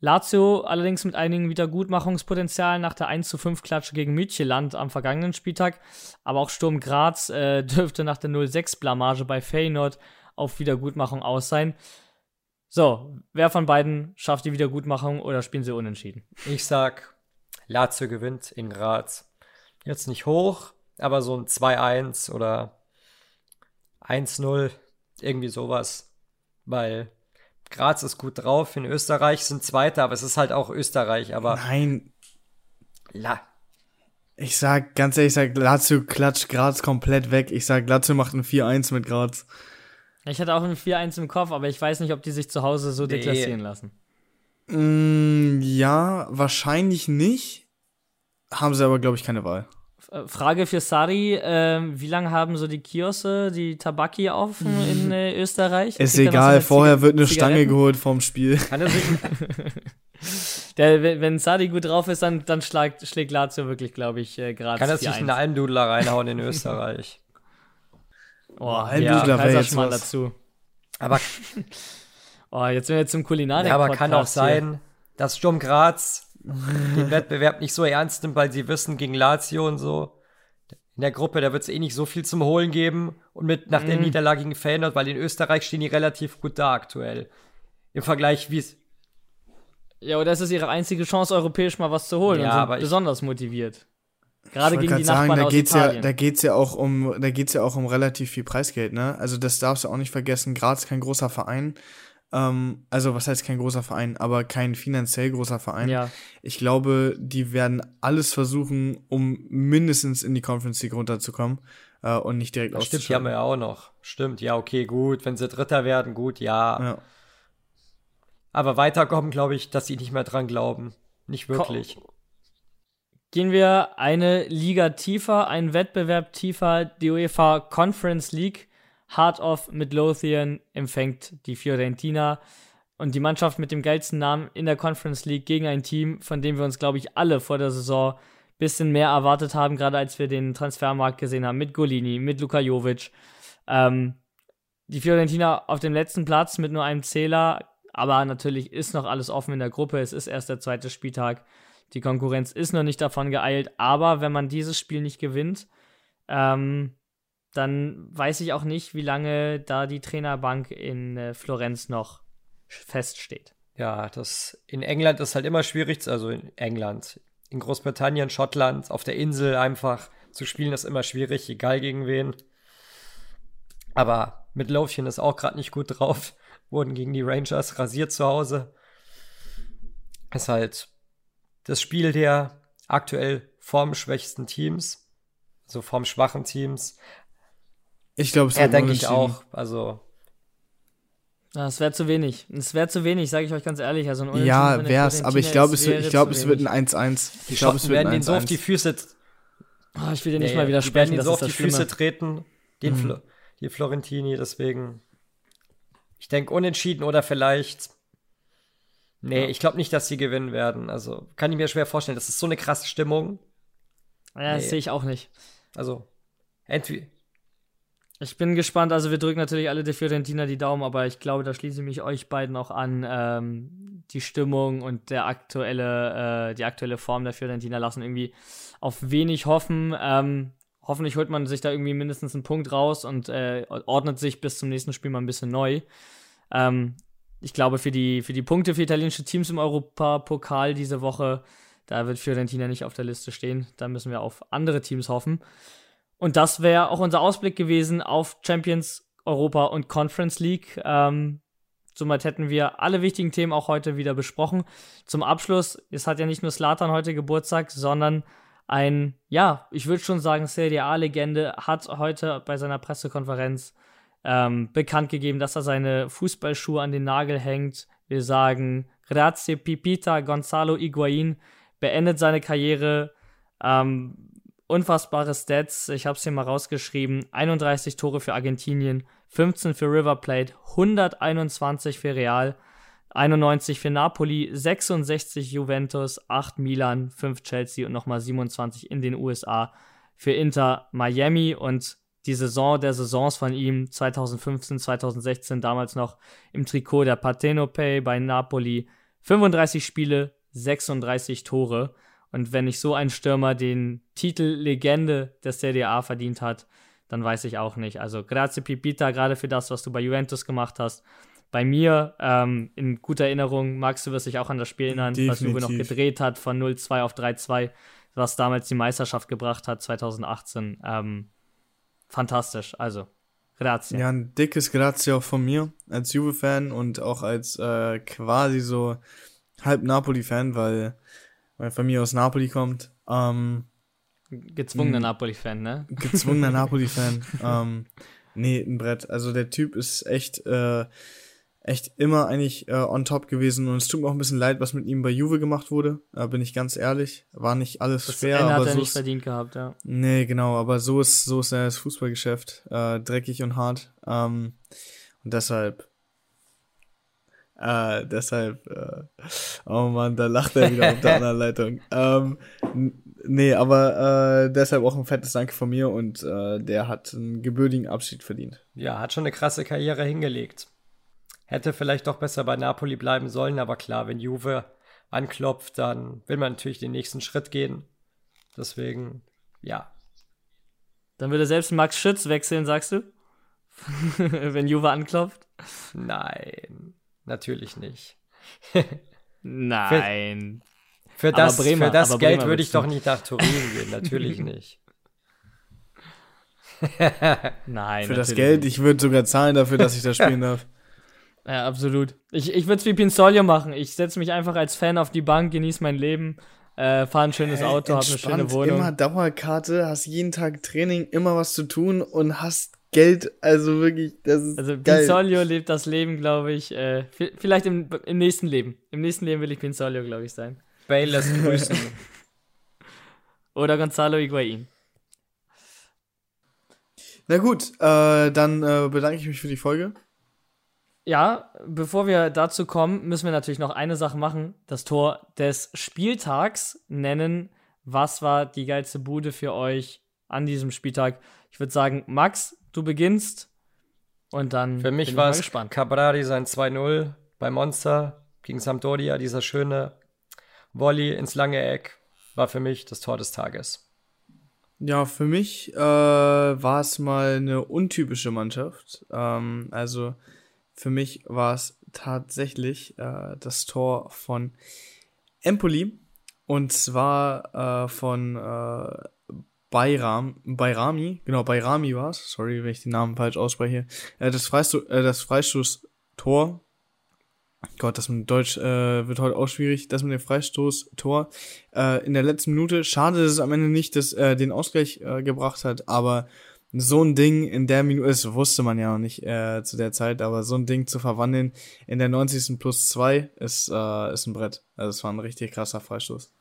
Lazio allerdings mit einigen Wiedergutmachungspotenzialen nach der 1 zu 5 Klatsche gegen Mütjeland am vergangenen Spieltag. Aber auch Sturm Graz äh, dürfte nach der 0-6 Blamage bei Feyenoord auf Wiedergutmachung aus sein. So, wer von beiden schafft die Wiedergutmachung oder spielen sie unentschieden? Ich sag, Lazio gewinnt in Graz. Jetzt nicht hoch, aber so ein 2-1 oder 1-0, irgendwie sowas. Weil Graz ist gut drauf. In Österreich sind Zweiter, aber es ist halt auch Österreich. Aber nein. La. Ich sag ganz ehrlich, ich sag Lazio klatscht Graz komplett weg. Ich sag Lazio macht ein 4-1 mit Graz. Ich hatte auch ein 4-1 im Kopf, aber ich weiß nicht, ob die sich zu Hause so nee. deklassieren lassen. Mm, ja, wahrscheinlich nicht. Haben sie aber, glaube ich, keine Wahl. Äh, Frage für Sari, äh, wie lange haben so die Kiosse, die Tabaki offen in äh, Österreich? Ist egal, so vorher wird eine Zigaretten? Stange geholt vorm Spiel. Kann er sich Der, wenn Sadi gut drauf ist, dann, dann schlägt, schlägt Lazio wirklich, glaube ich, äh, gerade Kann er sich einen Almdudler reinhauen in Österreich? oh, Almdudler ja, Kaiserschmarrn dazu. Aber oh, jetzt sind wir jetzt zum Kulinarik. Ja, aber kann auch sein, hier. dass Sturm Graz den Wettbewerb nicht so ernst nimmt, weil sie wissen, gegen Lazio und so, in der Gruppe, da wird es eh nicht so viel zum Holen geben. Und mit nach der mm. Niederlage gegen Feyenoord, weil in Österreich stehen die relativ gut da aktuell. Im Vergleich, wie es. Ja, oder ist es ihre einzige Chance, europäisch mal was zu holen ja, und sind besonders motiviert. Gerade gegen die Nachbarn sagen, da aus geht's Italien. Ja, da geht's ja auch um, da geht's ja auch um relativ viel Preisgeld, ne? Also das darfst du auch nicht vergessen. Graz kein großer Verein. Ähm, also, was heißt kein großer Verein, aber kein finanziell großer Verein. Ja. Ich glaube, die werden alles versuchen, um mindestens in die Conference League runterzukommen äh, und nicht direkt das Stimmt, die haben wir ja auch noch. stimmt. Ja, okay, gut. Wenn sie Dritter werden, gut, ja. Ja. Aber weiterkommen, glaube ich, dass sie nicht mehr dran glauben. Nicht wirklich. Gehen wir eine Liga tiefer, einen Wettbewerb tiefer, die UEFA Conference League. Heart of Midlothian empfängt die Fiorentina und die Mannschaft mit dem geilsten Namen in der Conference League gegen ein Team, von dem wir uns, glaube ich, alle vor der Saison ein bisschen mehr erwartet haben, gerade als wir den Transfermarkt gesehen haben mit Golini, mit Luka Jovic. Ähm, die Fiorentina auf dem letzten Platz mit nur einem Zähler, aber natürlich ist noch alles offen in der Gruppe. Es ist erst der zweite Spieltag. Die Konkurrenz ist noch nicht davon geeilt, aber wenn man dieses Spiel nicht gewinnt, ähm, dann weiß ich auch nicht, wie lange da die Trainerbank in äh, Florenz noch feststeht. Ja, das in England ist halt immer schwierig, also in England, in Großbritannien, Schottland, auf der Insel einfach zu spielen, ist immer schwierig, egal gegen wen. Aber mit Laufchen ist auch gerade nicht gut drauf. Wurden gegen die Rangers rasiert zu Hause. Ist halt das Spiel der aktuell formschwächsten Teams, also formschwachen Teams. Ich glaube, es Ja, wird denke ich auch. Also, Das wäre zu wenig. Es wäre zu wenig, sage ich euch ganz ehrlich. Also ein Unentschieden Ja, der wär's, aber ich glaube, es, wird- wäre ich glaube, zu es wird ein 1-1. die Ich glaube, Schotten es wird werden ein denen so auf die 1-1. Füße Oh, ich will dir nicht Nee, mal Die widersprechen, werden ihnen das so auf die Schlimme. Füße treten, den Mhm. Flo die Florentini, deswegen. Ich denke unentschieden oder vielleicht. Nee, ich glaube nicht, dass sie gewinnen werden. Also kann ich mir schwer vorstellen. Das ist so eine krasse Stimmung. Ja, das Nee. sehe ich auch nicht. Also, entweder. Ich bin gespannt. Also wir drücken natürlich alle der Fiorentina die Daumen, aber ich glaube, da schließe ich mich euch beiden auch an. Ähm, die Stimmung und der aktuelle, äh, die aktuelle Form der Fiorentina lassen irgendwie auf wenig hoffen. Ähm, hoffentlich holt man sich da irgendwie mindestens einen Punkt raus und äh, ordnet sich bis zum nächsten Spiel mal ein bisschen neu. Ähm, ich glaube, für die, für die Punkte für italienische Teams im Europapokal diese Woche, da wird Fiorentina nicht auf der Liste stehen. Da müssen wir auf andere Teams hoffen. Und das wäre auch unser Ausblick gewesen auf Champions, Europa und Conference League. Ähm, somit hätten wir alle wichtigen Themen auch heute wieder besprochen. Zum Abschluss, es hat ja nicht nur Slatan heute Geburtstag, sondern ein, ja, ich würde schon sagen, Serie A-Legende hat heute bei seiner Pressekonferenz ähm, bekannt gegeben, dass er seine Fußballschuhe an den Nagel hängt. Wir sagen, grazie Pipita, Gonzalo Higuain beendet seine Karriere. Ähm, unfassbare Stats, ich habe es hier mal rausgeschrieben. 31 Tore für Argentinien, 15 für River Plate, 121 für Real, 91 für Napoli, 66 Juventus, 8 Milan, 5 Chelsea und nochmal 27 in den USA für Inter Miami. Und die Saison der Saisons von ihm 2015, 2016 damals noch im Trikot der Partenopei bei Napoli 35 Spiele, 36 Tore und wenn nicht so ein Stürmer den Titel Legende der Serie A verdient hat, dann weiß ich auch nicht. Also grazie Pipita gerade für das, was du bei Juventus gemacht hast. Bei mir ähm, in guter Erinnerung, Max, du wirst dich auch an das Spiel erinnern, was Juve noch Definitiv. gedreht hat von 0-2 auf 3-2, was damals die Meisterschaft gebracht hat 2018. Ähm, fantastisch, also grazie. Ja, ein dickes Grazie auch von mir als Juve-Fan und auch als äh, quasi so halb Napoli-Fan, weil meine Familie aus Napoli kommt. Ähm, Gezwungener Mhm. Napoli-Fan, ne? gezwungener Napoli-Fan. ähm, nee, ein Brett. Also der Typ ist echt, äh, echt immer eigentlich äh, on top gewesen und es tut mir auch ein bisschen leid, was mit ihm bei Juve gemacht wurde. Da bin ich ganz ehrlich. War nicht alles Das schwer, Ende aber hat er so nicht ist, verdient gehabt, ja. Nee, genau, aber so ist, so ist das Fußballgeschäft. Äh, dreckig und hart. Ähm, und deshalb. Äh, deshalb, äh, oh Mann, da lacht er wieder auf der anderen Leitung. Ähm, nee, aber äh, deshalb auch ein fettes Danke von mir und äh, der hat einen gebürtigen Abschied verdient. Ja, hat schon eine krasse Karriere hingelegt. Hätte vielleicht doch besser bei Napoli bleiben sollen, aber klar, wenn Juve anklopft, dann will man natürlich den nächsten Schritt gehen. Deswegen, ja. Dann würde selbst Max Schütz wechseln, sagst du? Wenn Juve anklopft? Nein, natürlich nicht. Nein. Für Aber das, Bremer- für das Geld würde ich doch nicht nach Turin gehen, natürlich nicht. Nein. Für das Geld, nicht. ich würde sogar zahlen dafür, dass ich da spielen darf. Ja, absolut. Ich, ich würde es wie Pinsolio machen. Ich setze mich einfach als Fan auf die Bank, genieße mein Leben, äh, fahre ein schönes Auto, habe eine schöne Wohnung. Immer Dauerkarte, hast jeden Tag Training, immer was zu tun und hast Geld, also wirklich, das ist Also geil. Pinsolio lebt das Leben, glaube ich, äh, vi- vielleicht im, im nächsten Leben. Im nächsten Leben will ich Pinsolio, glaube ich, sein. Bale lässt grüßen. Oder Gonzalo Higuain. Na gut, äh, dann äh, bedanke ich mich für die Folge. Ja, bevor wir dazu kommen, müssen wir natürlich noch eine Sache machen. Das Tor des Spieltags nennen. Was war die geilste Bude für euch an diesem Spieltag? Ich würde sagen, Max, du beginnst. Und dann Für mich war es. Cabrari sein 2-0 bei Monster gegen Sampdoria. Dieser schöne Volley ins lange Eck war für mich das Tor des Tages. Ja, für mich äh, war es mal eine untypische Mannschaft. Ähm, also für mich war es tatsächlich äh, das Tor von Empoli und zwar äh, von äh, Bayram, Bayrami, genau, Bayrami war es, sorry, wenn ich den Namen falsch ausspreche, äh, das, Freisto äh, das Freistoßtor, Gott, das mit Deutsch äh, wird heute auch schwierig, das mit dem Freistoßtor äh, in der letzten Minute, schade, dass es am Ende nicht das, äh, den Ausgleich äh, gebracht hat, aber so ein Ding in der Minute, das wusste man ja noch nicht äh, zu der Zeit, aber so ein Ding zu verwandeln in der 90. plus 2 ist, äh, ist ein Brett. Also es war ein richtig krasser Freistoß.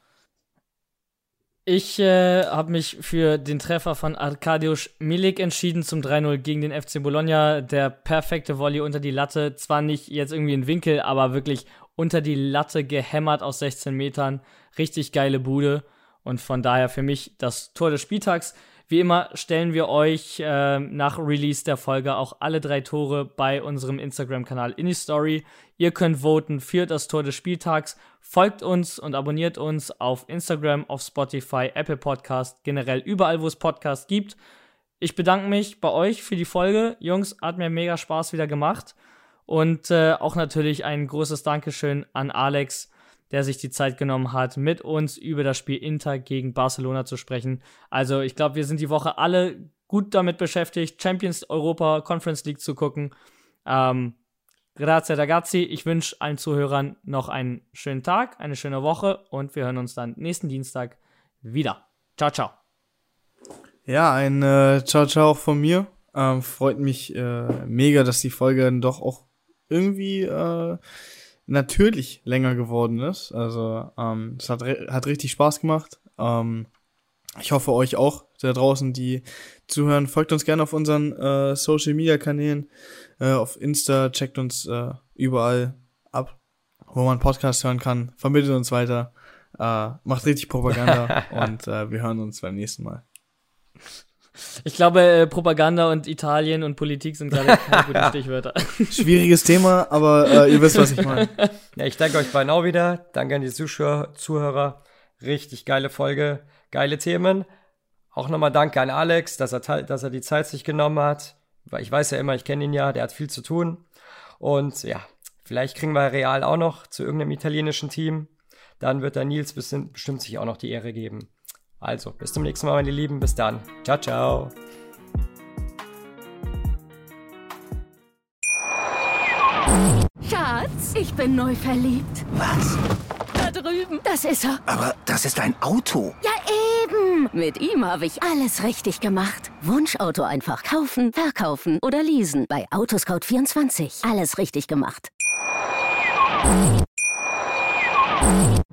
Ich äh, habe mich für den Treffer von Arkadiusz Milik entschieden zum 3-0 gegen den FC Bologna. Der perfekte Volley unter die Latte. Zwar nicht jetzt irgendwie in Winkel, aber wirklich unter die Latte gehämmert aus 16 Metern. Richtig geile Bude. Und von daher für mich das Tor des Spieltags. Wie immer stellen wir euch äh, nach Release der Folge auch alle drei Tore bei unserem Instagram-Kanal in die Story. Ihr könnt voten für das Tor des Spieltags. Folgt uns und abonniert uns auf Instagram, auf Spotify, Apple Podcast, generell überall, wo es Podcasts gibt. Ich bedanke mich bei euch für die Folge. Jungs, hat mir mega Spaß wieder gemacht. Und äh, auch natürlich ein großes Dankeschön an Alex, der sich die Zeit genommen hat, mit uns über das Spiel Inter gegen Barcelona zu sprechen. Also ich glaube, wir sind die Woche alle gut damit beschäftigt, Champions Europa Conference League zu gucken. Ähm, grazie ragazzi. Ich wünsche allen Zuhörern noch einen schönen Tag, eine schöne Woche und wir hören uns dann nächsten Dienstag wieder. Ciao, ciao. Ja, ein äh, Ciao Ciao auch von mir. Ähm, freut mich äh, mega, dass die Folge dann doch auch irgendwie äh, natürlich länger geworden ist. Also ähm, es hat, hat richtig Spaß gemacht. Ähm, ich hoffe euch auch da draußen, die zuhören. Folgt uns gerne auf unseren äh, Social Media Kanälen, äh, auf Insta, checkt uns äh, überall ab, wo man Podcast hören kann. Vermittelt uns weiter. Äh, macht richtig Propaganda und äh, wir hören uns beim nächsten Mal. Ich glaube, äh, Propaganda und Italien und Politik sind gerade keine guten Stichwörter. Schwieriges Thema, aber äh, ihr wisst, was ich meine. Ja, ich danke euch beiden auch wieder. Danke an die Zuschauer, Zuhörer. Richtig geile Folge, geile Themen. Auch nochmal danke an Alex, dass er, dass er die Zeit sich genommen hat. Weil ich weiß ja immer, ich kenne ihn ja, der hat viel zu tun. Und ja, vielleicht kriegen wir Real auch noch zu irgendeinem italienischen Team. Dann wird der Nils bestimmt sich auch noch die Ehre geben. Also, bis zum nächsten Mal, meine Lieben. Bis dann. Ciao, ciao. Schatz, ich bin neu verliebt. Was? Da drüben. Das ist er. Aber das ist ein Auto. Ja, eben. Mit ihm habe ich alles richtig gemacht. Wunschauto einfach kaufen, verkaufen oder leasen. Bei Autoscout24. Alles richtig gemacht.